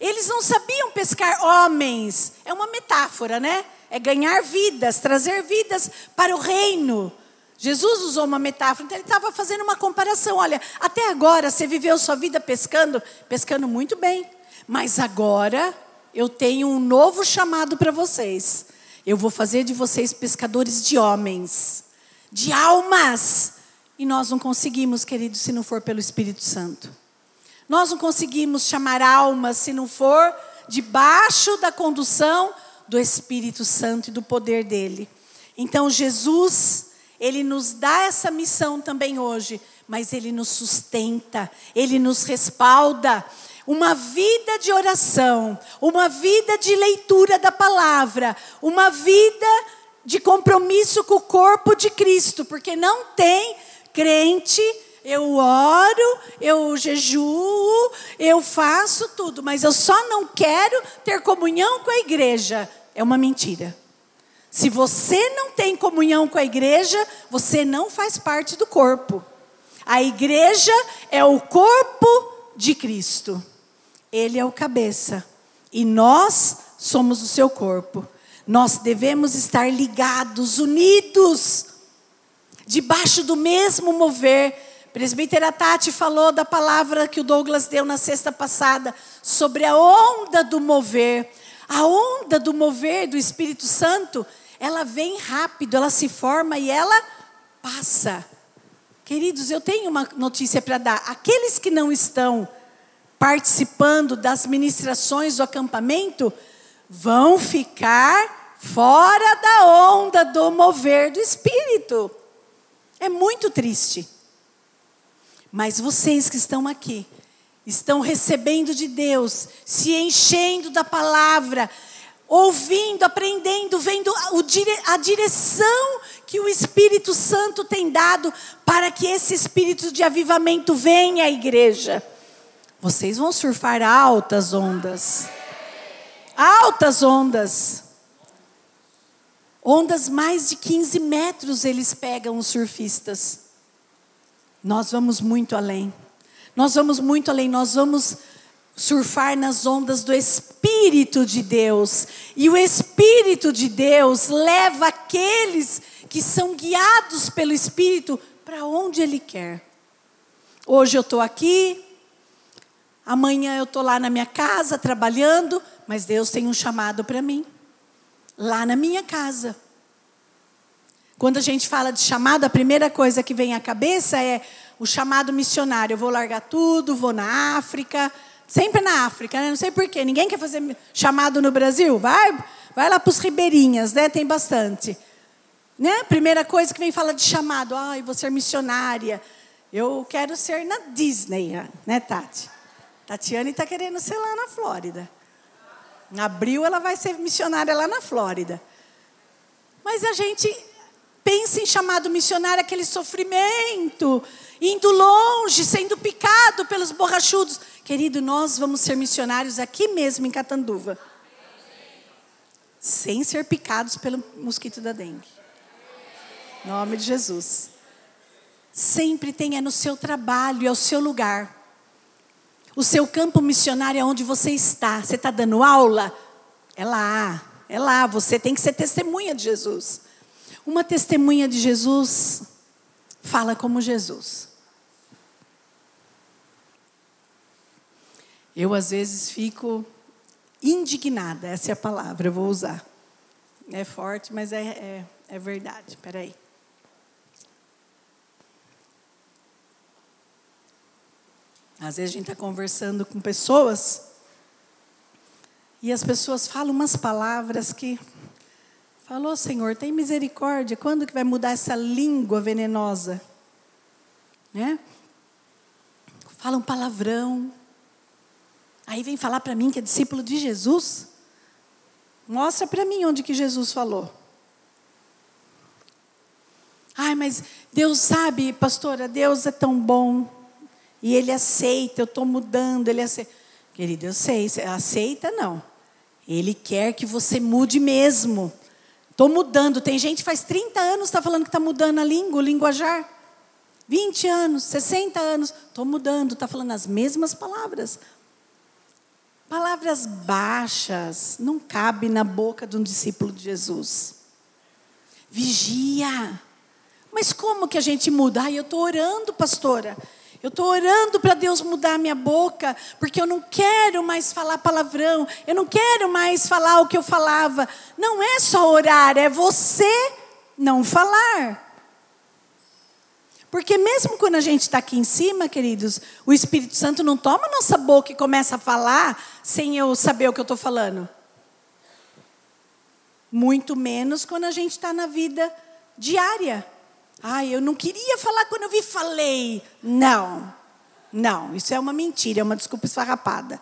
Eles não sabiam pescar homens. É uma metáfora, né? É ganhar vidas, trazer vidas para o reino. Jesus usou uma metáfora, então ele estava fazendo uma comparação. Olha, até agora você viveu sua vida pescando, pescando muito bem. Mas agora eu tenho um novo chamado para vocês. Eu vou fazer de vocês pescadores de homens de almas. E nós não conseguimos, queridos, se não for pelo Espírito Santo. Nós não conseguimos chamar almas se não for debaixo da condução do Espírito Santo e do poder dele. Então, Jesus, ele nos dá essa missão também hoje, mas ele nos sustenta, ele nos respalda. Uma vida de oração, uma vida de leitura da palavra, uma vida de compromisso com o corpo de Cristo, porque não tem crente, eu oro, eu jejuo, eu faço tudo, mas eu só não quero ter comunhão com a igreja. É uma mentira. Se você não tem comunhão com a igreja, você não faz parte do corpo. A igreja é o corpo de Cristo. Ele é o cabeça. E nós somos o seu corpo. Nós devemos estar ligados, unidos, debaixo do mesmo mover. Presbítera Tati falou da palavra que o Douglas deu na sexta passada sobre a onda do mover. A onda do mover do Espírito Santo, ela vem rápido, ela se forma e ela passa. Queridos, eu tenho uma notícia para dar. Aqueles que não estão participando das ministrações do acampamento vão ficar fora da onda do mover do Espírito. É muito triste. Mas vocês que estão aqui, estão recebendo de Deus, se enchendo da palavra, ouvindo, aprendendo, vendo a direção que o Espírito Santo tem dado para que esse espírito de avivamento venha à igreja. Vocês vão surfar altas ondas. Altas ondas. Ondas mais de 15 metros eles pegam os surfistas. Nós vamos muito além. Nós vamos muito além. Nós vamos surfar nas ondas do Espírito de Deus. E o Espírito de Deus leva aqueles que são guiados pelo Espírito para onde Ele quer. Hoje eu estou aqui, amanhã eu estou lá na minha casa trabalhando, mas Deus tem um chamado para mim, lá na minha casa. Quando a gente fala de chamado, a primeira coisa que vem à cabeça é o chamado missionário. Eu vou largar tudo, vou na África, sempre na África, né? não sei porquê. Ninguém quer fazer chamado no Brasil? Vai, vai lá para os ribeirinhas, né? tem bastante. Né? Primeira coisa que vem falar de chamado, ai, vou ser missionária. Eu quero ser na Disney, né, Tati? Tatiane está querendo ser lá na Flórida. Em abril ela vai ser missionária lá na Flórida. Mas a gente pensa em chamado missionário aquele sofrimento, indo longe, sendo picado pelos borrachudos. Querido, nós vamos ser missionários aqui mesmo em Catanduva. Sem ser picados pelo mosquito da dengue. Nome de Jesus. Sempre tenha no seu trabalho, é o seu lugar. O seu campo missionário é onde você está. Você está dando aula? É lá, é lá. Você tem que ser testemunha de Jesus. Uma testemunha de Jesus fala como Jesus. Eu, às vezes, fico indignada, essa é a palavra, eu vou usar. É forte, mas é, é, é verdade. Espera aí. Às vezes a gente está conversando com pessoas e as pessoas falam umas palavras que falou, Senhor, tem misericórdia. Quando que vai mudar essa língua venenosa? Né? Fala um palavrão. Aí vem falar para mim que é discípulo de Jesus. Mostra para mim onde que Jesus falou. Ai, mas Deus sabe, pastora, Deus é tão bom. E Ele aceita, eu estou mudando, Ele aceita. Querido, eu sei, aceita não. Ele quer que você mude mesmo. Estou mudando. Tem gente que faz 30 anos está falando que está mudando a língua, o linguajar. 20 anos, 60 anos. Estou mudando, está falando as mesmas palavras. Palavras baixas não cabe na boca de um discípulo de Jesus. Vigia. Mas como que a gente muda? Ai, eu estou orando, pastora. Eu estou orando para Deus mudar minha boca, porque eu não quero mais falar palavrão, eu não quero mais falar o que eu falava. Não é só orar, é você não falar. Porque mesmo quando a gente está aqui em cima, queridos, o Espírito Santo não toma nossa boca e começa a falar sem eu saber o que eu estou falando. Muito menos quando a gente está na vida diária. Ai, eu não queria falar quando eu vi, falei. Não, não, isso é uma mentira, é uma desculpa esfarrapada.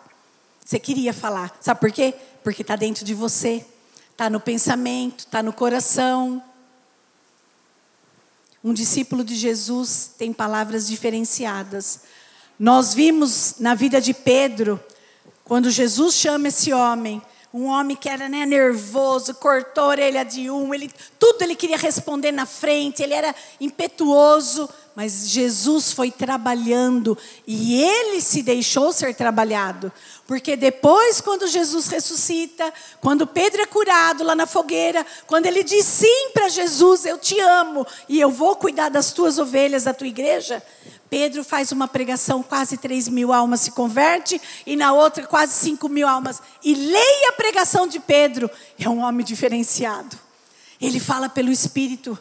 Você queria falar. Sabe por quê? Porque está dentro de você, está no pensamento, está no coração. Um discípulo de Jesus tem palavras diferenciadas. Nós vimos na vida de Pedro, quando Jesus chama esse homem, um homem que era né, nervoso, cortou a orelha de um, ele, tudo ele queria responder na frente, ele era impetuoso, mas Jesus foi trabalhando e ele se deixou ser trabalhado. Porque depois, quando Jesus ressuscita, quando Pedro é curado lá na fogueira, quando ele diz sim para Jesus: Eu te amo e eu vou cuidar das tuas ovelhas, da tua igreja. Pedro faz uma pregação, quase 3 mil almas se converte, e na outra quase 5 mil almas. E leia a pregação de Pedro, é um homem diferenciado. Ele fala pelo Espírito.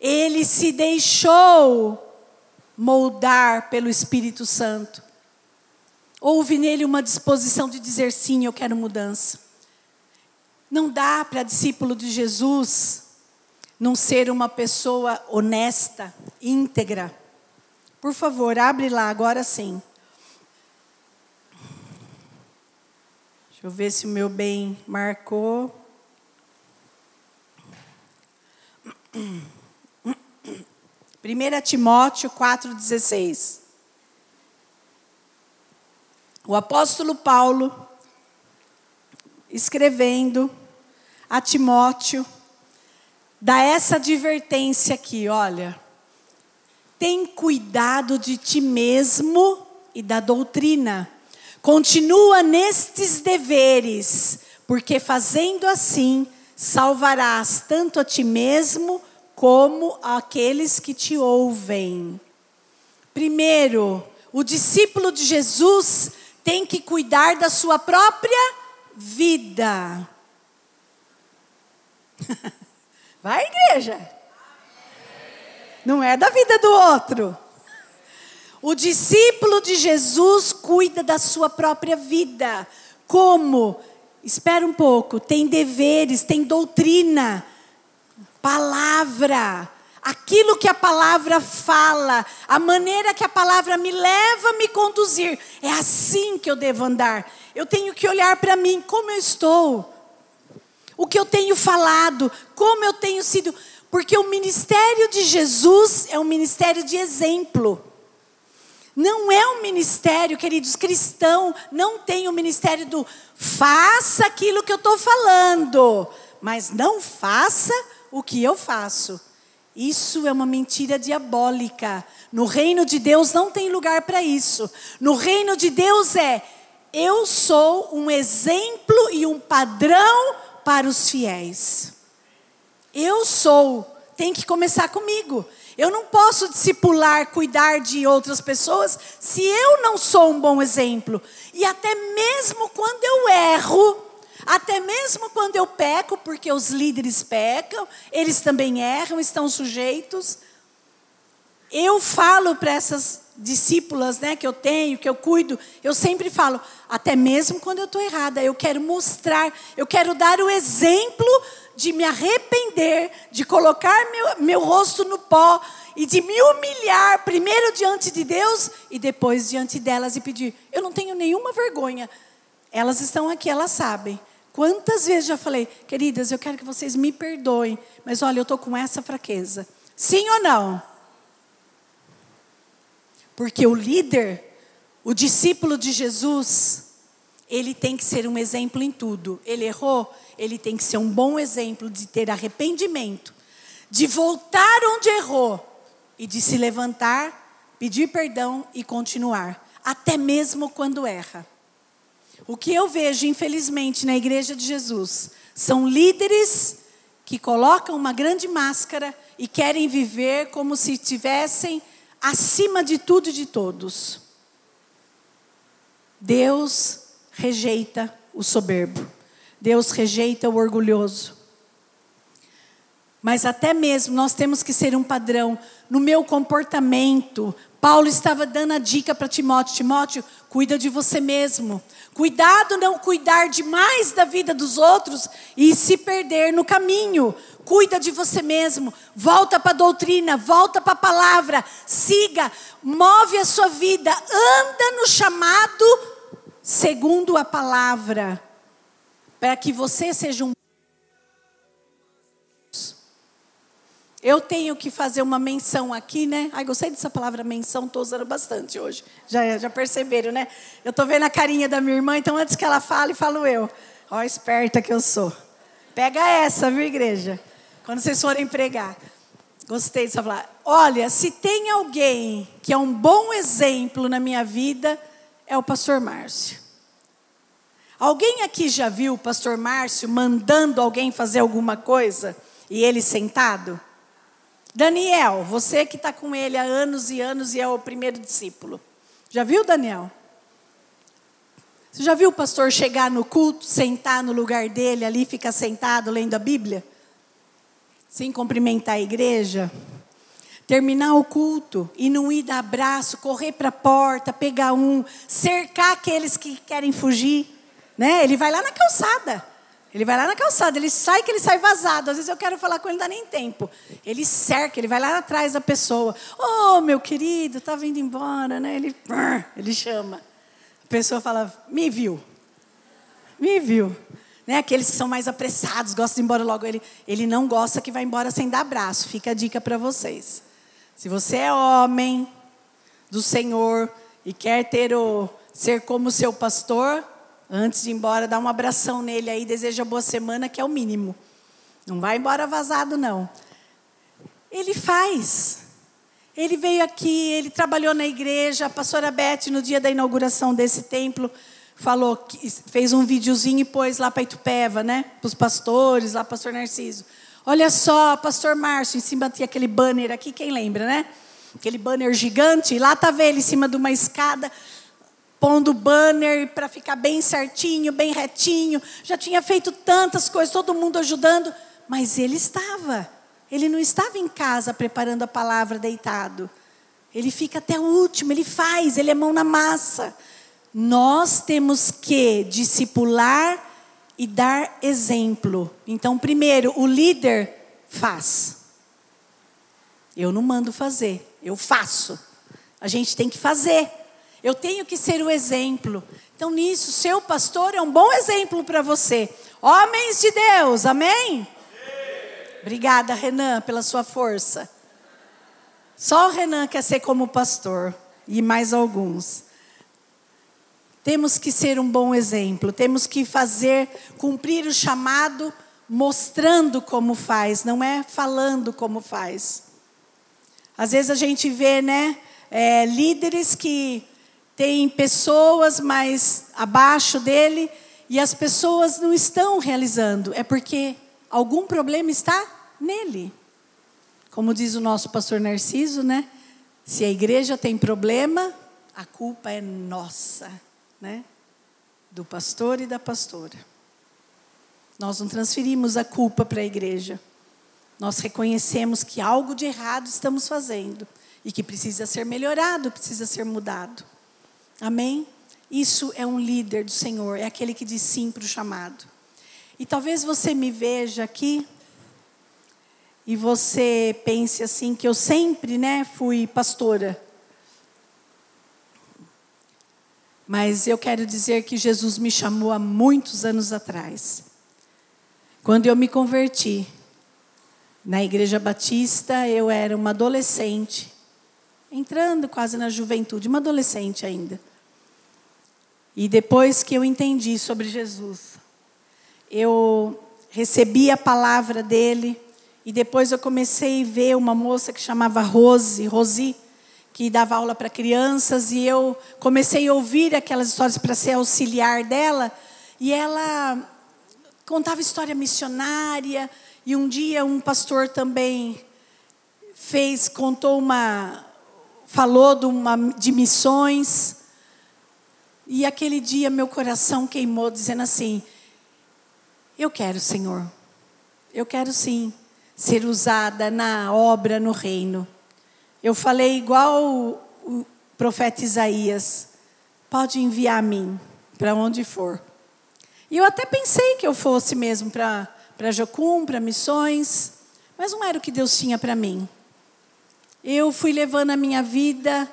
ele se deixou moldar pelo Espírito Santo. Houve nele uma disposição de dizer sim, eu quero mudança. Não dá para discípulo de Jesus não ser uma pessoa honesta, íntegra. Por favor, abre lá agora sim. Deixa eu ver se o meu bem marcou. 1 Timóteo 4,16. O apóstolo Paulo, escrevendo a Timóteo, dá essa advertência aqui: olha, tem cuidado de ti mesmo e da doutrina. Continua nestes deveres, porque fazendo assim salvarás tanto a ti mesmo como aqueles que te ouvem. Primeiro, o discípulo de Jesus tem que cuidar da sua própria vida. Vai, igreja. Não é da vida do outro. O discípulo de Jesus cuida da sua própria vida. Como? Espera um pouco, tem deveres, tem doutrina, palavra, aquilo que a palavra fala, a maneira que a palavra me leva a me conduzir. É assim que eu devo andar. Eu tenho que olhar para mim, como eu estou, o que eu tenho falado, como eu tenho sido. Porque o ministério de Jesus é um ministério de exemplo. Não é um ministério, queridos, cristão, não tem o ministério do faça aquilo que eu estou falando, mas não faça o que eu faço. Isso é uma mentira diabólica. No reino de Deus não tem lugar para isso. No reino de Deus é eu sou um exemplo e um padrão para os fiéis. Eu sou, tem que começar comigo. Eu não posso discipular, cuidar de outras pessoas se eu não sou um bom exemplo. E até mesmo quando eu erro, até mesmo quando eu peco, porque os líderes pecam, eles também erram, estão sujeitos. Eu falo para essas discípulas né, que eu tenho, que eu cuido, eu sempre falo, até mesmo quando eu estou errada, eu quero mostrar, eu quero dar o exemplo de me arrepender, de colocar meu, meu rosto no pó e de me humilhar, primeiro diante de Deus e depois diante delas e pedir. Eu não tenho nenhuma vergonha. Elas estão aqui, elas sabem. Quantas vezes já falei, queridas, eu quero que vocês me perdoem, mas olha, eu estou com essa fraqueza. Sim ou não? Porque o líder, o discípulo de Jesus, ele tem que ser um exemplo em tudo. Ele errou, ele tem que ser um bom exemplo de ter arrependimento, de voltar onde errou e de se levantar, pedir perdão e continuar, até mesmo quando erra. O que eu vejo, infelizmente, na igreja de Jesus são líderes que colocam uma grande máscara e querem viver como se estivessem acima de tudo e de todos. Deus rejeita o soberbo. Deus rejeita o orgulhoso. Mas até mesmo nós temos que ser um padrão no meu comportamento. Paulo estava dando a dica para Timóteo: Timóteo, cuida de você mesmo. Cuidado não cuidar demais da vida dos outros e se perder no caminho. Cuida de você mesmo. Volta para a doutrina, volta para a palavra. Siga, move a sua vida, anda no chamado segundo a palavra, para que você seja um. Eu tenho que fazer uma menção aqui, né? Ai, gostei dessa palavra menção, estou usando bastante hoje. Já, já perceberam, né? Eu estou vendo a carinha da minha irmã, então antes que ela fale, falo eu. Ó, esperta que eu sou. Pega essa, viu, igreja? Quando vocês forem pregar. Gostei dessa palavra. Olha, se tem alguém que é um bom exemplo na minha vida, é o pastor Márcio. Alguém aqui já viu o pastor Márcio mandando alguém fazer alguma coisa e ele sentado? Daniel, você que está com ele há anos e anos e é o primeiro discípulo. Já viu, Daniel? Você já viu o pastor chegar no culto, sentar no lugar dele ali, ficar sentado lendo a Bíblia? Sem cumprimentar a igreja? terminar o culto e não ir dar abraço, correr para a porta, pegar um, cercar aqueles que querem fugir, né? Ele vai lá na calçada. Ele vai lá na calçada, ele sai que ele sai vazado. Às vezes eu quero falar com ele, não dá nem tempo. Ele cerca, ele vai lá atrás da pessoa. Oh, meu querido, tá vindo embora, né? Ele, ele chama. A pessoa fala, me viu. Me viu. Né? Aqueles que são mais apressados, gostam de ir embora logo. Ele, ele não gosta que vá embora sem dar abraço. Fica a dica para vocês. Se você é homem do Senhor e quer ter o ser como seu pastor, Antes de ir embora, dá um abração nele aí, deseja boa semana, que é o mínimo. Não vai embora vazado, não. Ele faz. Ele veio aqui, ele trabalhou na igreja. A pastora Beth, no dia da inauguração desse templo, falou, que fez um videozinho e pôs lá para Itupeva, né? Para os pastores, lá para o pastor Narciso. Olha só, pastor Márcio, em cima tinha aquele banner aqui, quem lembra, né? Aquele banner gigante, lá estava ele em cima de uma escada, pondo banner para ficar bem certinho, bem retinho. Já tinha feito tantas coisas, todo mundo ajudando, mas ele estava. Ele não estava em casa preparando a palavra deitado. Ele fica até o último, ele faz, ele é mão na massa. Nós temos que discipular e dar exemplo. Então, primeiro, o líder faz. Eu não mando fazer, eu faço. A gente tem que fazer. Eu tenho que ser o exemplo. Então, nisso, seu pastor é um bom exemplo para você. Homens de Deus, amém? Obrigada, Renan, pela sua força. Só o Renan quer ser como pastor, e mais alguns. Temos que ser um bom exemplo, temos que fazer, cumprir o chamado, mostrando como faz, não é falando como faz. Às vezes a gente vê, né, é, líderes que tem pessoas mais abaixo dele e as pessoas não estão realizando. É porque algum problema está nele. Como diz o nosso pastor Narciso, né? Se a igreja tem problema, a culpa é nossa, né? Do pastor e da pastora. Nós não transferimos a culpa para a igreja. Nós reconhecemos que algo de errado estamos fazendo e que precisa ser melhorado, precisa ser mudado. Amém? Isso é um líder do Senhor, é aquele que diz sim para o chamado. E talvez você me veja aqui e você pense assim que eu sempre, né, fui pastora. Mas eu quero dizer que Jesus me chamou há muitos anos atrás. Quando eu me converti na Igreja Batista, eu era uma adolescente entrando quase na juventude, uma adolescente ainda. E depois que eu entendi sobre Jesus, eu recebi a palavra dele e depois eu comecei a ver uma moça que chamava Rose, Rosi, que dava aula para crianças e eu comecei a ouvir aquelas histórias para ser auxiliar dela e ela contava história missionária e um dia um pastor também fez contou uma falou de, uma, de missões. E aquele dia meu coração queimou, dizendo assim: Eu quero, Senhor, eu quero sim ser usada na obra no reino. Eu falei igual o, o profeta Isaías: Pode enviar a mim para onde for. E eu até pensei que eu fosse mesmo para Jocum, para missões, mas não era o que Deus tinha para mim. Eu fui levando a minha vida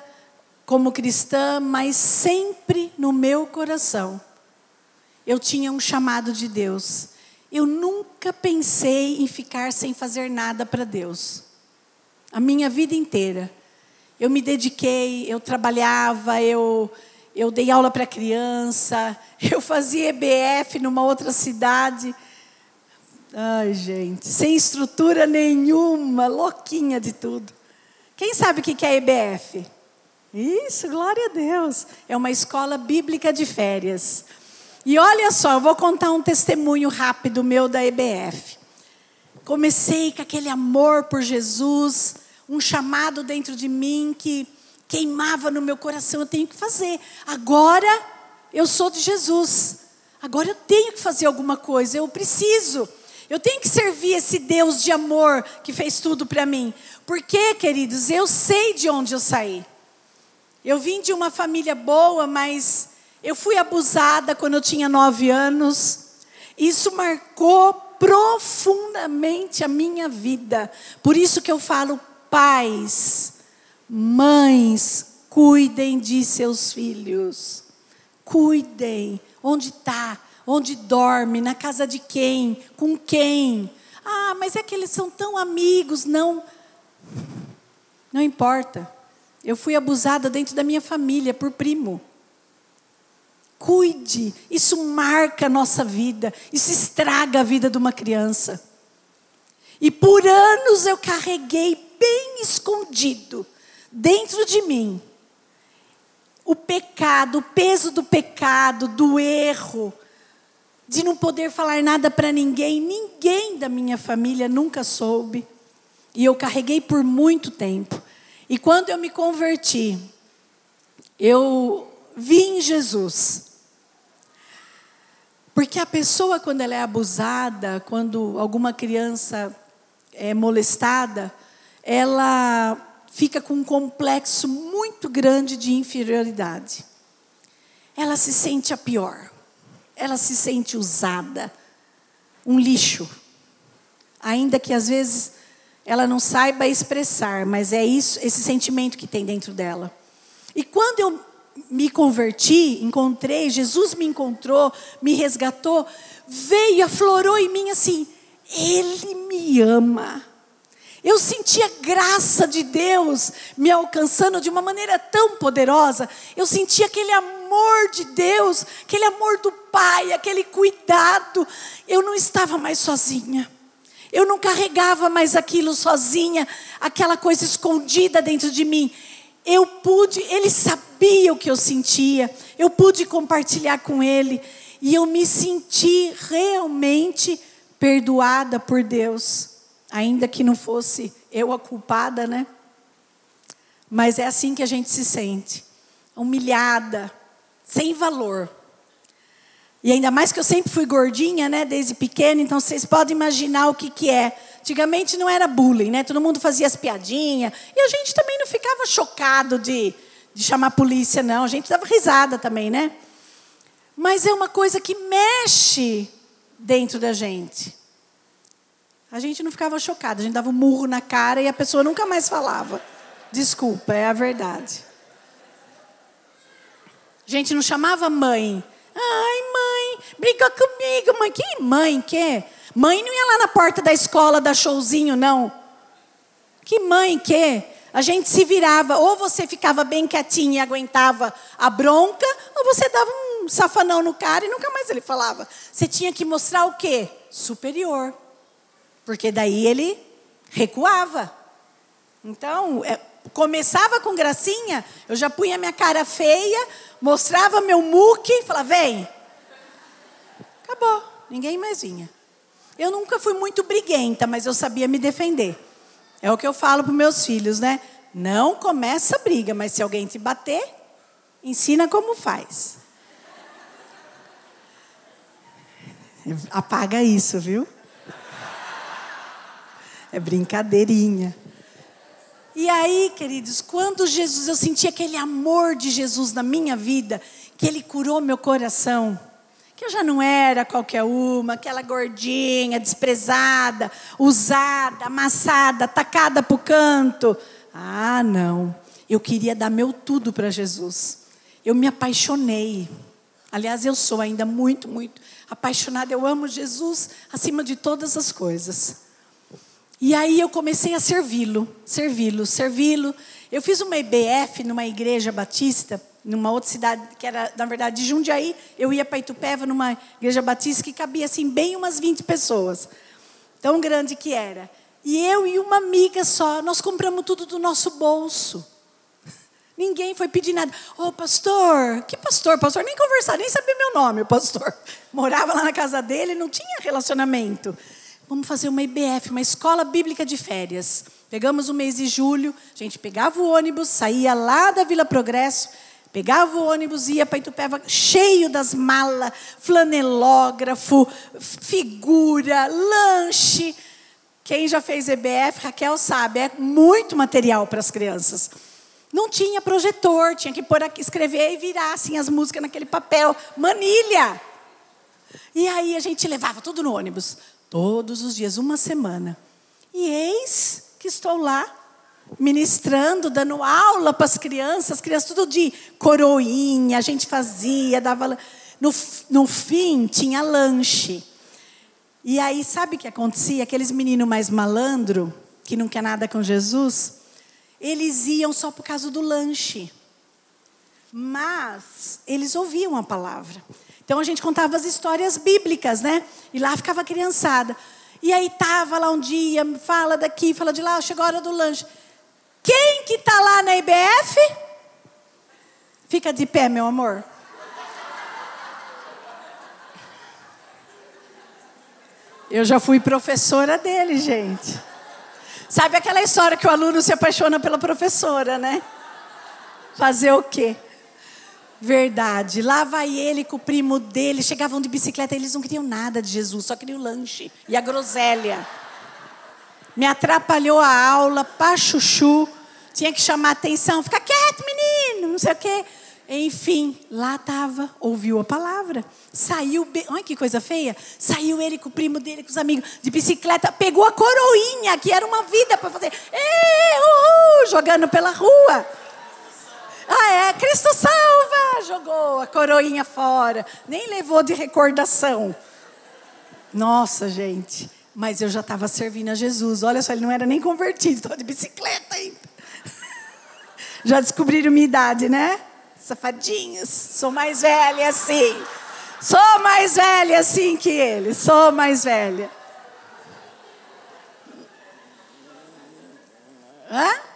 como cristã, mas sempre no meu coração eu tinha um chamado de Deus. Eu nunca pensei em ficar sem fazer nada para Deus. A minha vida inteira. Eu me dediquei, eu trabalhava, eu, eu dei aula para criança, eu fazia EBF numa outra cidade. Ai, gente, sem estrutura nenhuma, louquinha de tudo. Quem sabe o que é EBF? Isso, glória a Deus. É uma escola bíblica de férias. E olha só, eu vou contar um testemunho rápido meu da EBF. Comecei com aquele amor por Jesus, um chamado dentro de mim que queimava no meu coração. Eu tenho que fazer. Agora eu sou de Jesus. Agora eu tenho que fazer alguma coisa. Eu preciso. Eu tenho que servir esse Deus de amor que fez tudo para mim. Porque, queridos, eu sei de onde eu saí. Eu vim de uma família boa, mas eu fui abusada quando eu tinha nove anos. Isso marcou profundamente a minha vida. Por isso que eu falo, pais, mães, cuidem de seus filhos. Cuidem. Onde está? Onde dorme? Na casa de quem? Com quem? Ah, mas é que eles são tão amigos. Não. Não importa. Eu fui abusada dentro da minha família por primo. Cuide, isso marca a nossa vida, isso estraga a vida de uma criança. E por anos eu carreguei bem escondido, dentro de mim, o pecado, o peso do pecado, do erro, de não poder falar nada para ninguém, ninguém da minha família nunca soube. E eu carreguei por muito tempo. E quando eu me converti, eu vi em Jesus porque a pessoa, quando ela é abusada, quando alguma criança é molestada, ela fica com um complexo muito grande de inferioridade. Ela se sente a pior. Ela se sente usada, um lixo. Ainda que às vezes ela não saiba expressar, mas é isso, esse sentimento que tem dentro dela. E quando eu me converti, encontrei, Jesus me encontrou, me resgatou, veio, aflorou em mim assim: Ele me ama. Eu senti a graça de Deus me alcançando de uma maneira tão poderosa. Eu senti aquele amor de Deus, aquele amor do Pai, aquele cuidado. Eu não estava mais sozinha. Eu não carregava mais aquilo sozinha, aquela coisa escondida dentro de mim eu pude, ele sabia o que eu sentia, eu pude compartilhar com ele, e eu me senti realmente perdoada por Deus, ainda que não fosse eu a culpada, né? Mas é assim que a gente se sente, humilhada, sem valor. E ainda mais que eu sempre fui gordinha, né, desde pequena, então vocês podem imaginar o que, que é Antigamente não era bullying, né? Todo mundo fazia as piadinhas. E a gente também não ficava chocado de, de chamar a polícia, não. A gente dava risada também, né? Mas é uma coisa que mexe dentro da gente. A gente não ficava chocado, a gente dava um murro na cara e a pessoa nunca mais falava. Desculpa, é a verdade. A gente não chamava mãe. Ai, mãe, briga comigo, mãe. Que mãe que? Mãe não ia lá na porta da escola dar showzinho, não. Que mãe que? A gente se virava, ou você ficava bem quietinha e aguentava a bronca, ou você dava um safanão no cara e nunca mais ele falava. Você tinha que mostrar o quê? Superior. Porque daí ele recuava. Então, é, começava com gracinha, eu já punha minha cara feia, mostrava meu muque e falava, vem. Acabou, ninguém mais vinha. Eu nunca fui muito briguenta, mas eu sabia me defender. É o que eu falo para meus filhos, né? Não começa a briga, mas se alguém te bater, ensina como faz. Apaga isso, viu? É brincadeirinha. E aí, queridos, quando Jesus, eu senti aquele amor de Jesus na minha vida, que Ele curou meu coração que eu já não era qualquer uma, aquela gordinha, desprezada, usada, amassada, tacada para o canto. Ah, não. Eu queria dar meu tudo para Jesus. Eu me apaixonei. Aliás, eu sou ainda muito, muito apaixonada. Eu amo Jesus acima de todas as coisas. E aí eu comecei a servi-lo, servi-lo, servi-lo. Eu fiz uma IBF numa igreja batista numa outra cidade, que era, na verdade, de Jundiaí, eu ia para Itupeva, numa igreja batista que cabia, assim, bem umas 20 pessoas. Tão grande que era. E eu e uma amiga só, nós compramos tudo do nosso bolso. Ninguém foi pedir nada. Ô, oh, pastor, que pastor? Pastor nem conversar, nem sabia meu nome, o pastor. Morava lá na casa dele, não tinha relacionamento. Vamos fazer uma IBF, uma escola bíblica de férias. Pegamos o mês de julho, a gente pegava o ônibus, saía lá da Vila Progresso, Pegava o ônibus, ia para Itupeva, cheio das malas, flanelógrafo, figura, lanche. Quem já fez EBF, Raquel sabe, é muito material para as crianças. Não tinha projetor, tinha que pôr aqui, escrever e virar assim as músicas naquele papel, manilha. E aí a gente levava tudo no ônibus, todos os dias, uma semana. E eis que estou lá, ministrando, dando aula para as crianças, as crianças tudo de coroinha, a gente fazia, dava. No, no fim, tinha lanche. E aí, sabe o que acontecia? Aqueles meninos mais malandro, que não quer nada com Jesus, eles iam só por causa do lanche. Mas eles ouviam a palavra. Então a gente contava as histórias bíblicas, né? E lá ficava a criançada. E aí tava lá um dia, fala daqui, fala de lá, chegou a hora do lanche. Quem que tá lá na IBF? Fica de pé, meu amor. Eu já fui professora dele, gente. Sabe aquela história que o aluno se apaixona pela professora, né? Fazer o quê? Verdade. Lá vai ele com o primo dele, chegavam de bicicleta, eles não queriam nada de Jesus, só queriam o lanche e a groselha. Me atrapalhou a aula, pá chuchu, tinha que chamar atenção, fica quieto, menino, não sei o quê. Enfim, lá estava, ouviu a palavra. Saiu, olha que coisa feia. Saiu ele com o primo dele, com os amigos, de bicicleta, pegou a coroinha, que era uma vida para fazer, uhul, jogando pela rua. Ah, é, Cristo salva! Jogou a coroinha fora, nem levou de recordação. Nossa, gente, mas eu já estava servindo a Jesus. Olha só, ele não era nem convertido, estava de bicicleta ainda. Já descobriram minha idade, né? Safadinhos, sou mais velha assim. Sou mais velha assim que ele, sou mais velha. Hã?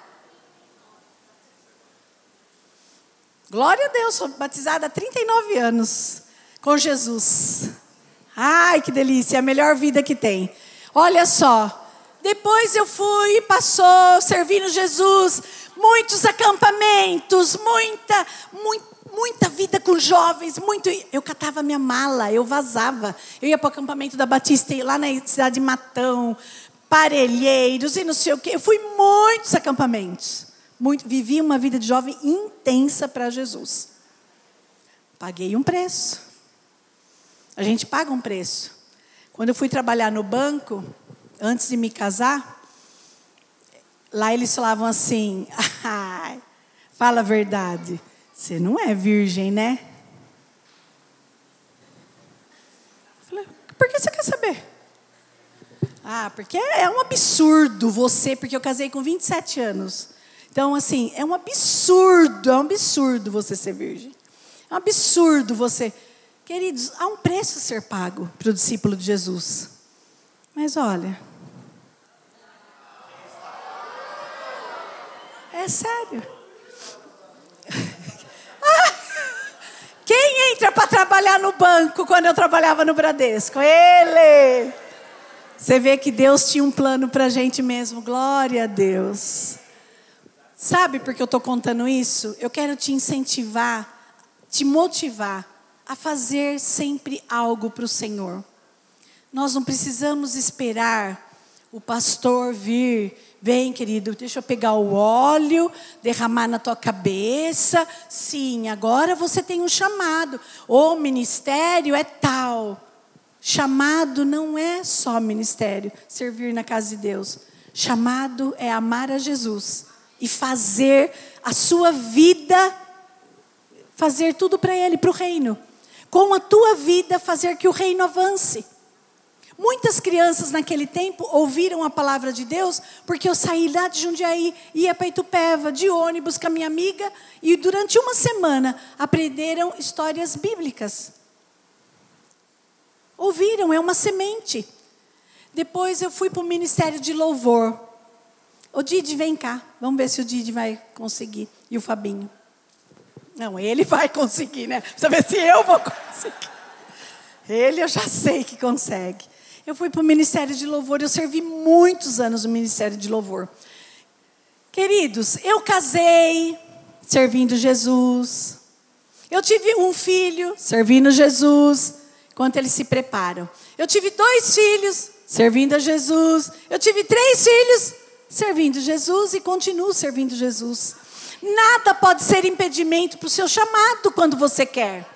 Glória a Deus, sou batizada há 39 anos com Jesus. Ai, que delícia, é a melhor vida que tem. Olha só, depois eu fui, passou, servindo Jesus, muitos acampamentos, muita, muita, muita vida com jovens, muito. Eu catava minha mala, eu vazava. Eu ia para o acampamento da Batista, lá na cidade de Matão, Parelheiros e não sei o quê. Eu fui muitos acampamentos. Muito, vivi uma vida de jovem intensa para Jesus. Paguei um preço. A gente paga um preço. Quando eu fui trabalhar no banco, antes de me casar, Lá eles falavam assim: ah, fala a verdade, você não é virgem, né? Eu falei, por que você quer saber? Ah, porque é um absurdo você, porque eu casei com 27 anos. Então, assim, é um absurdo, é um absurdo você ser virgem. É um absurdo você. Queridos, há um preço a ser pago para o discípulo de Jesus. Mas olha, É sério. Quem entra para trabalhar no banco quando eu trabalhava no Bradesco? Ele. Você vê que Deus tinha um plano para a gente mesmo. Glória a Deus. Sabe por que eu estou contando isso? Eu quero te incentivar, te motivar a fazer sempre algo para o Senhor. Nós não precisamos esperar o pastor vir Vem, querido, deixa eu pegar o óleo, derramar na tua cabeça. Sim, agora você tem um chamado. O ministério é tal. Chamado não é só ministério, servir na casa de Deus. Chamado é amar a Jesus e fazer a sua vida, fazer tudo para Ele, para o reino. Com a tua vida, fazer que o reino avance. Muitas crianças naquele tempo ouviram a palavra de Deus porque eu saí lá de Jundiaí, ia para Itupeva de ônibus com a minha amiga e durante uma semana aprenderam histórias bíblicas. Ouviram, é uma semente. Depois eu fui para o ministério de louvor. O Didi, vem cá. Vamos ver se o Didi vai conseguir. E o Fabinho. Não, ele vai conseguir, né? Precisa ver se eu vou conseguir. Ele eu já sei que consegue. Eu fui para o Ministério de Louvor, eu servi muitos anos no Ministério de Louvor. Queridos, eu casei servindo Jesus. Eu tive um filho servindo Jesus enquanto eles se preparam. Eu tive dois filhos servindo a Jesus. Eu tive três filhos servindo Jesus e continuo servindo Jesus. Nada pode ser impedimento para o seu chamado quando você quer.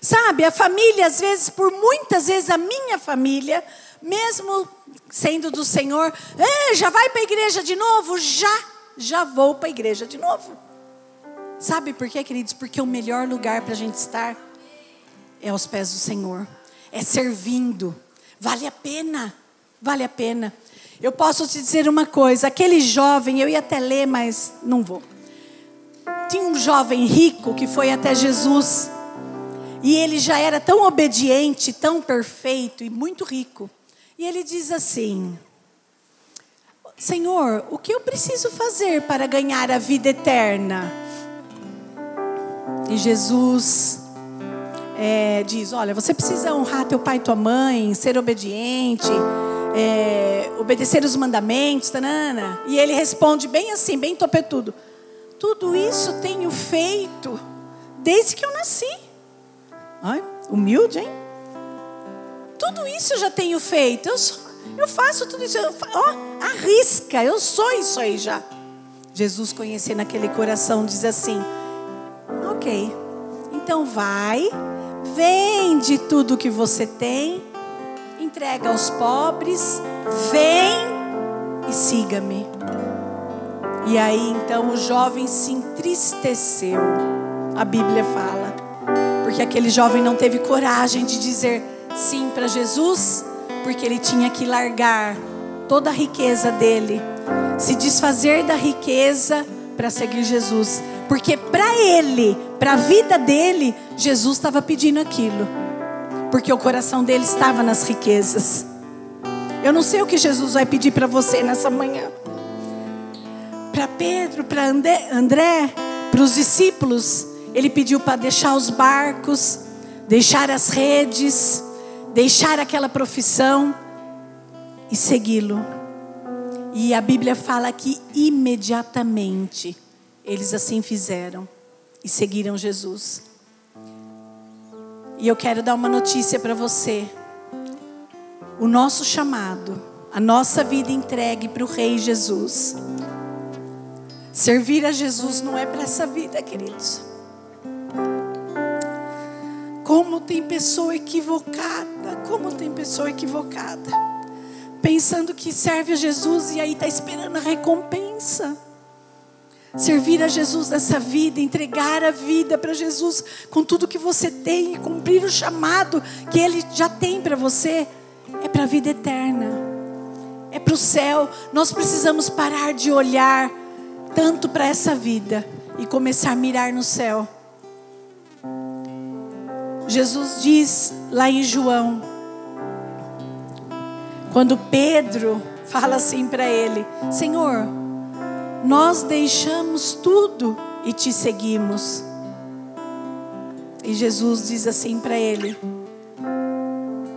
Sabe, a família, às vezes, por muitas vezes, a minha família, mesmo sendo do Senhor, eh, já vai para a igreja de novo? Já, já vou para a igreja de novo. Sabe por quê, queridos? Porque o melhor lugar para a gente estar é aos pés do Senhor, é servindo. Vale a pena, vale a pena. Eu posso te dizer uma coisa: aquele jovem, eu ia até ler, mas não vou. Tinha um jovem rico que foi até Jesus. E ele já era tão obediente, tão perfeito e muito rico. E ele diz assim: Senhor, o que eu preciso fazer para ganhar a vida eterna? E Jesus é, diz: Olha, você precisa honrar teu pai e tua mãe, ser obediente, é, obedecer os mandamentos, tanana. E ele responde bem assim, bem topetudo: Tudo isso tenho feito desde que eu nasci. Ai, humilde, hein? Tudo isso eu já tenho feito. Eu, sou, eu faço tudo isso. Eu, ó, arrisca, eu sou isso aí já. Jesus, conhecendo aquele coração, diz assim: Ok, então vai Vende tudo que você tem, entrega aos pobres, vem e siga-me. E aí então o jovem se entristeceu. A Bíblia fala. Porque aquele jovem não teve coragem de dizer sim para Jesus, porque ele tinha que largar toda a riqueza dele, se desfazer da riqueza para seguir Jesus. Porque para ele, para a vida dele, Jesus estava pedindo aquilo. Porque o coração dele estava nas riquezas. Eu não sei o que Jesus vai pedir para você nessa manhã. Para Pedro, para André, para os discípulos, ele pediu para deixar os barcos, deixar as redes, deixar aquela profissão e segui-lo. E a Bíblia fala que imediatamente eles assim fizeram e seguiram Jesus. E eu quero dar uma notícia para você. O nosso chamado, a nossa vida entregue para o Rei Jesus. Servir a Jesus não é para essa vida, queridos. Como tem pessoa equivocada, como tem pessoa equivocada, pensando que serve a Jesus e aí está esperando a recompensa servir a Jesus nessa vida, entregar a vida para Jesus com tudo que você tem e cumprir o chamado que Ele já tem para você, é para a vida eterna, é para o céu. Nós precisamos parar de olhar tanto para essa vida e começar a mirar no céu. Jesus diz lá em João, quando Pedro fala assim para ele: Senhor, nós deixamos tudo e te seguimos. E Jesus diz assim para ele: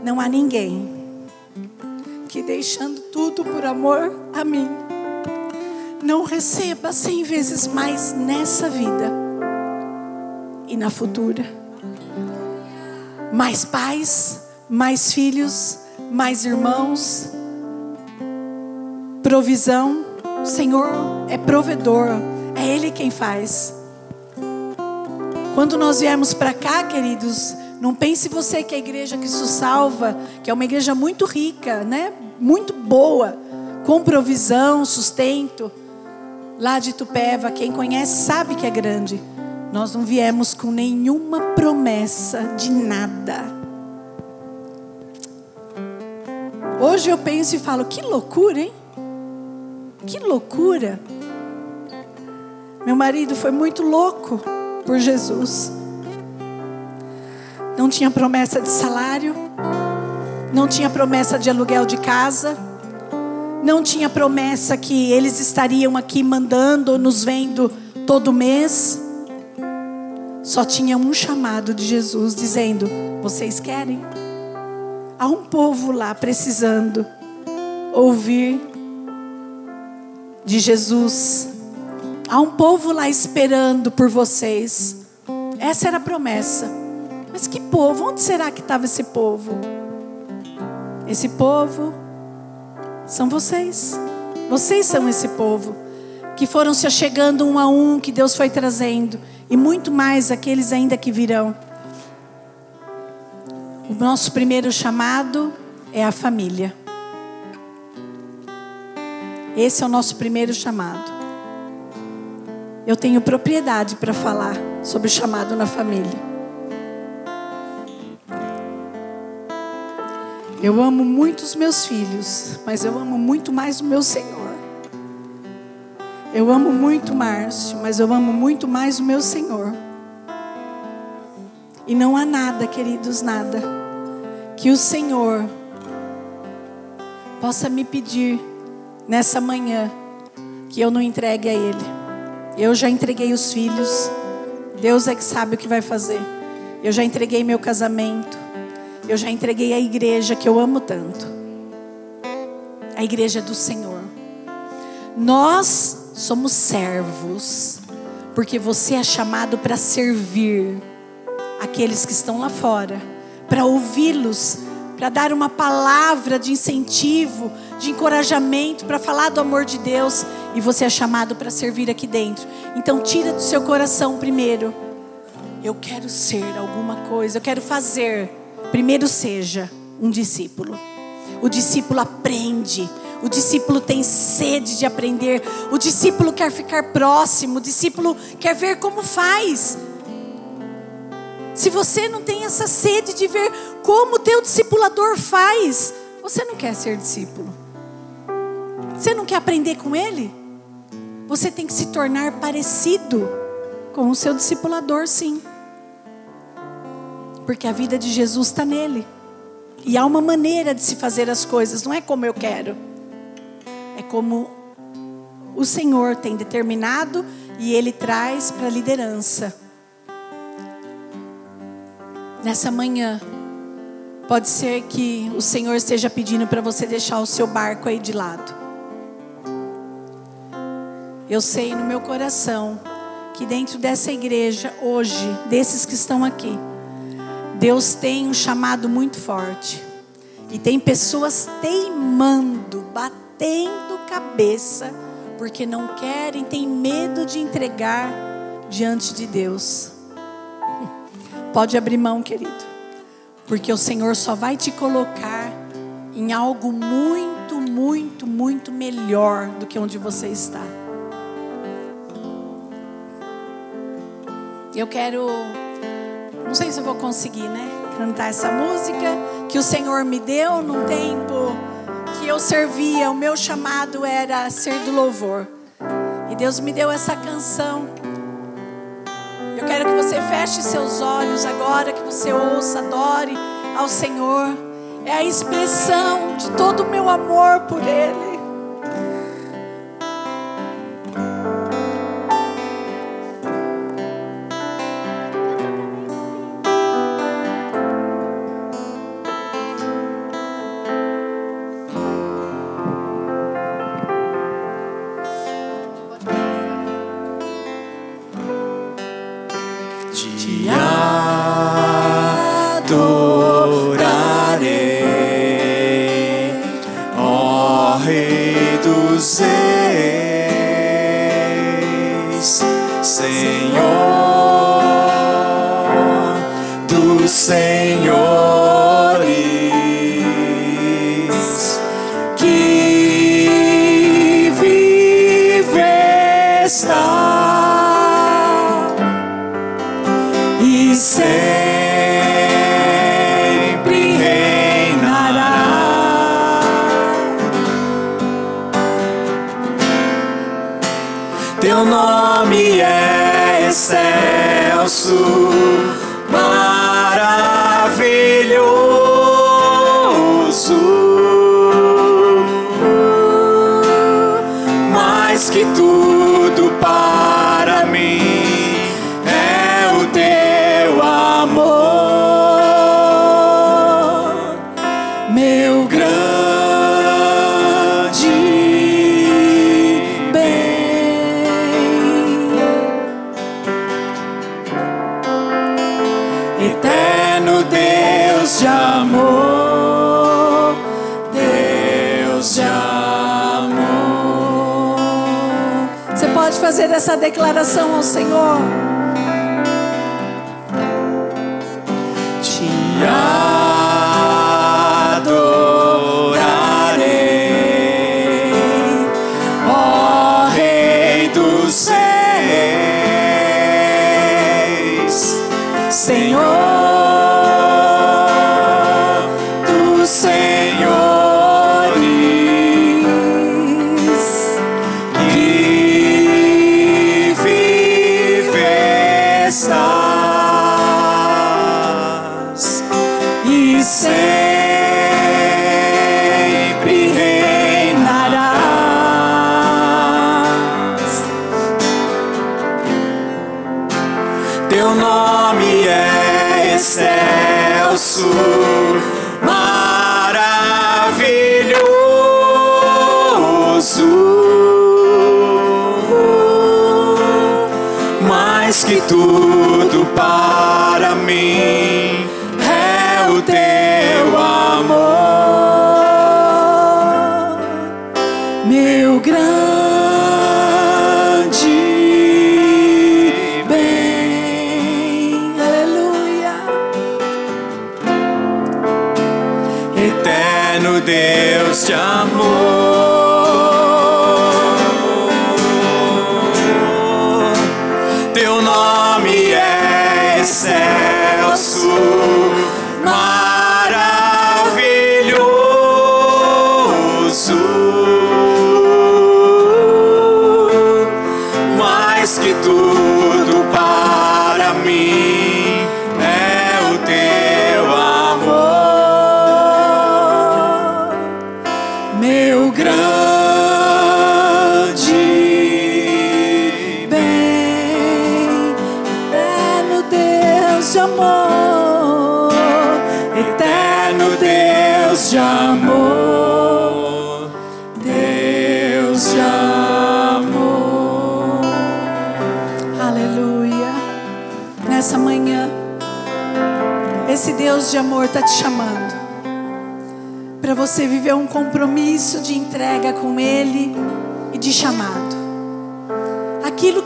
Não há ninguém que deixando tudo por amor a mim, não receba cem vezes mais nessa vida e na futura. Mais pais, mais filhos, mais irmãos, provisão o Senhor é provedor, é Ele quem faz. Quando nós viemos para cá, queridos, não pense você que a igreja que isso salva, que é uma igreja muito rica, né? Muito boa, com provisão, sustento. Lá de Tupéva, quem conhece sabe que é grande. Nós não viemos com nenhuma promessa de nada. Hoje eu penso e falo, que loucura, hein? Que loucura! Meu marido foi muito louco por Jesus. Não tinha promessa de salário, não tinha promessa de aluguel de casa, não tinha promessa que eles estariam aqui mandando, nos vendo todo mês. Só tinha um chamado de Jesus dizendo: Vocês querem? Há um povo lá precisando ouvir de Jesus. Há um povo lá esperando por vocês. Essa era a promessa. Mas que povo? Onde será que estava esse povo? Esse povo são vocês. Vocês são esse povo que foram se achegando um a um, que Deus foi trazendo, e muito mais aqueles ainda que virão. O nosso primeiro chamado é a família. Esse é o nosso primeiro chamado. Eu tenho propriedade para falar sobre o chamado na família. Eu amo muito os meus filhos, mas eu amo muito mais o meu Senhor. Eu amo muito Márcio, mas eu amo muito mais o meu Senhor. E não há nada, queridos, nada, que o Senhor possa me pedir nessa manhã que eu não entregue a Ele. Eu já entreguei os filhos, Deus é que sabe o que vai fazer. Eu já entreguei meu casamento, eu já entreguei a igreja que eu amo tanto. A igreja do Senhor. Nós somos servos, porque você é chamado para servir aqueles que estão lá fora, para ouvi-los, para dar uma palavra de incentivo, de encorajamento, para falar do amor de Deus, e você é chamado para servir aqui dentro. Então tira do seu coração primeiro. Eu quero ser alguma coisa, eu quero fazer Primeiro seja um discípulo. O discípulo aprende. O discípulo tem sede de aprender. O discípulo quer ficar próximo. O discípulo quer ver como faz. Se você não tem essa sede de ver como o teu discipulador faz, você não quer ser discípulo. Você não quer aprender com ele? Você tem que se tornar parecido com o seu discipulador, sim porque a vida de Jesus está nele. E há uma maneira de se fazer as coisas, não é como eu quero, é como o Senhor tem determinado e Ele traz para a liderança. Nessa manhã, pode ser que o Senhor esteja pedindo para você deixar o seu barco aí de lado. Eu sei no meu coração que dentro dessa igreja, hoje, desses que estão aqui, Deus tem um chamado muito forte. E tem pessoas teimando, batendo cabeça, porque não querem, têm medo de entregar diante de Deus. Pode abrir mão, querido, porque o Senhor só vai te colocar em algo muito, muito, muito melhor do que onde você está. Eu quero não sei se eu vou conseguir, né? Cantar essa música que o Senhor me deu num tempo que eu servia, o meu chamado era ser do louvor. E Deus me deu essa canção. Eu quero que você feche seus olhos agora, que você ouça, adore ao Senhor. É a expressão de todo o meu amor por Ele.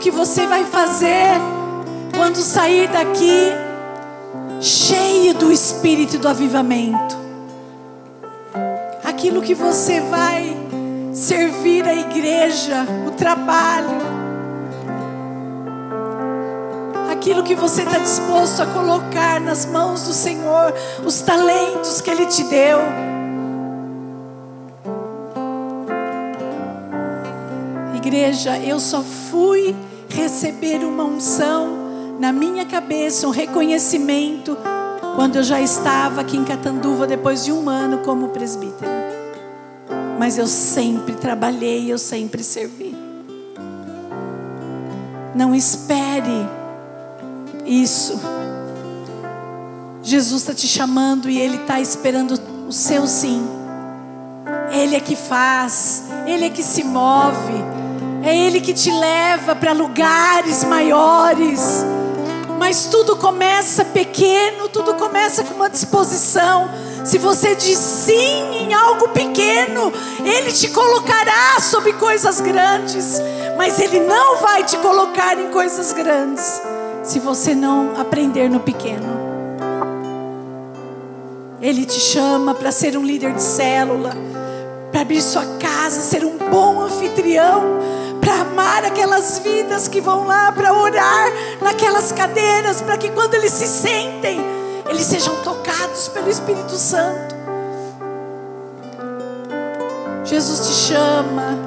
Que você vai fazer quando sair daqui cheio do espírito do avivamento. Aquilo que você vai servir a igreja, o trabalho. Aquilo que você está disposto a colocar nas mãos do Senhor, os talentos que Ele te deu. Igreja, eu só fui receber uma unção na minha cabeça, um reconhecimento, quando eu já estava aqui em Catanduva depois de um ano como presbítero. Mas eu sempre trabalhei, eu sempre servi. Não espere isso. Jesus está te chamando e Ele está esperando o seu sim. Ele é que faz, Ele é que se move, é Ele que te leva para lugares maiores. Mas tudo começa pequeno, tudo começa com uma disposição. Se você diz sim em algo pequeno, Ele te colocará sobre coisas grandes. Mas Ele não vai te colocar em coisas grandes se você não aprender no pequeno. Ele te chama para ser um líder de célula, para abrir sua casa, ser um bom anfitrião, para amar aquelas vidas que vão lá, para orar naquelas cadeiras, para que quando eles se sentem, eles sejam tocados pelo Espírito Santo. Jesus te chama,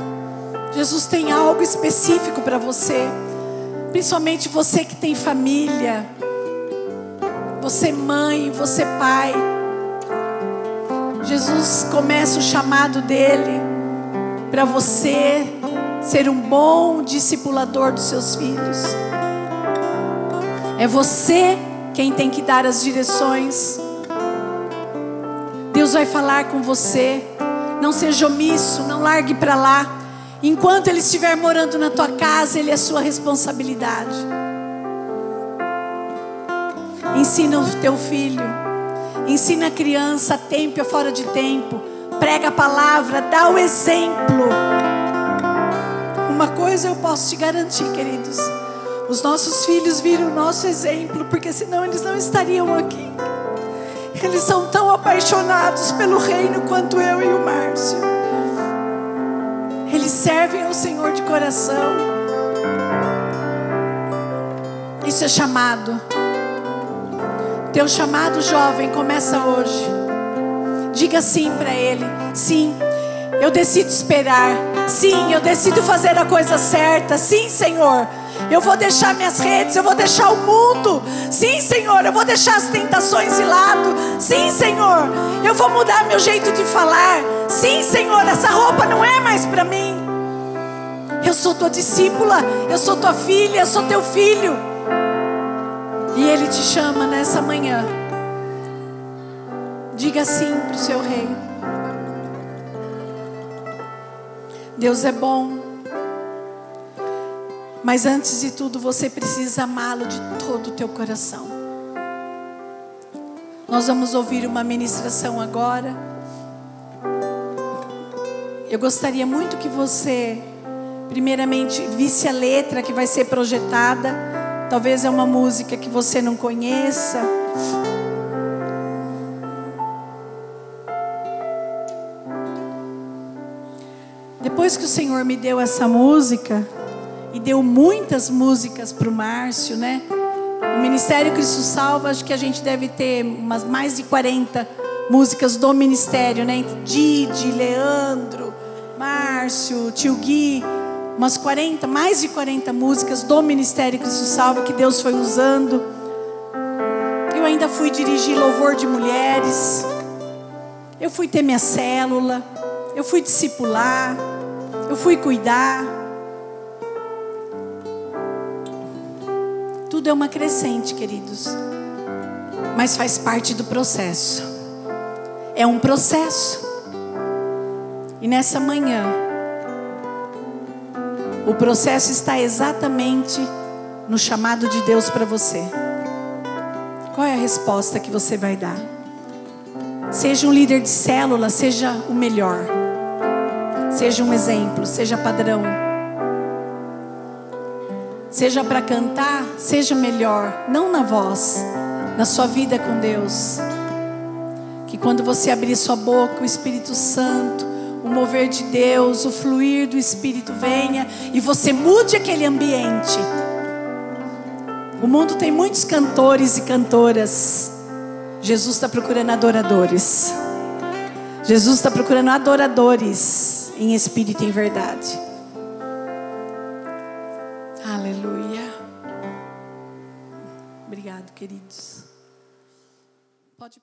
Jesus tem algo específico para você, principalmente você que tem família, você mãe, você pai. Jesus começa o chamado dele para você ser um bom discipulador dos seus filhos. É você quem tem que dar as direções. Deus vai falar com você. Não seja omisso, não largue para lá. Enquanto Ele estiver morando na tua casa, Ele é sua responsabilidade. Ensina o teu filho. Ensina a criança a tempo e fora de tempo. Prega a palavra, dá o exemplo. Uma coisa eu posso te garantir, queridos. Os nossos filhos viram o nosso exemplo, porque senão eles não estariam aqui. Eles são tão apaixonados pelo reino quanto eu e o Márcio. Eles servem ao Senhor de coração. Isso é chamado. Teu chamado jovem começa hoje. Diga sim para Ele. Sim, eu decido esperar. Sim, eu decido fazer a coisa certa. Sim, Senhor. Eu vou deixar minhas redes, eu vou deixar o mundo. Sim, Senhor, eu vou deixar as tentações de lado. Sim, Senhor, eu vou mudar meu jeito de falar. Sim, Senhor, essa roupa não é mais para mim. Eu sou tua discípula, eu sou tua filha, eu sou teu filho. E Ele te chama nessa manhã. Diga sim para o seu rei. Deus é bom. Mas antes de tudo, você precisa amá-lo de todo o teu coração. Nós vamos ouvir uma ministração agora. Eu gostaria muito que você, primeiramente, visse a letra que vai ser projetada. Talvez é uma música que você não conheça. Depois que o Senhor me deu essa música, e deu muitas músicas para o Márcio, né? O Ministério Cristo Salva, acho que a gente deve ter umas mais de 40 músicas do ministério, né? Didi, Leandro, Márcio, Tio Gui, umas 40, mais de 40 músicas do Ministério Cristo Salva que Deus foi usando. Eu ainda fui dirigir louvor de mulheres. Eu fui ter minha célula. Eu fui discipular. Eu fui cuidar. Tudo é uma crescente, queridos. Mas faz parte do processo. É um processo. E nessa manhã, o processo está exatamente no chamado de Deus para você. Qual é a resposta que você vai dar? Seja um líder de célula, seja o melhor. Seja um exemplo, seja padrão. Seja para cantar, seja melhor, não na voz, na sua vida com Deus. Que quando você abrir sua boca, o Espírito Santo, o mover de Deus, o fluir do Espírito venha e você mude aquele ambiente. O mundo tem muitos cantores e cantoras. Jesus está procurando adoradores. Jesus está procurando adoradores em espírito e em verdade. queridos. Pode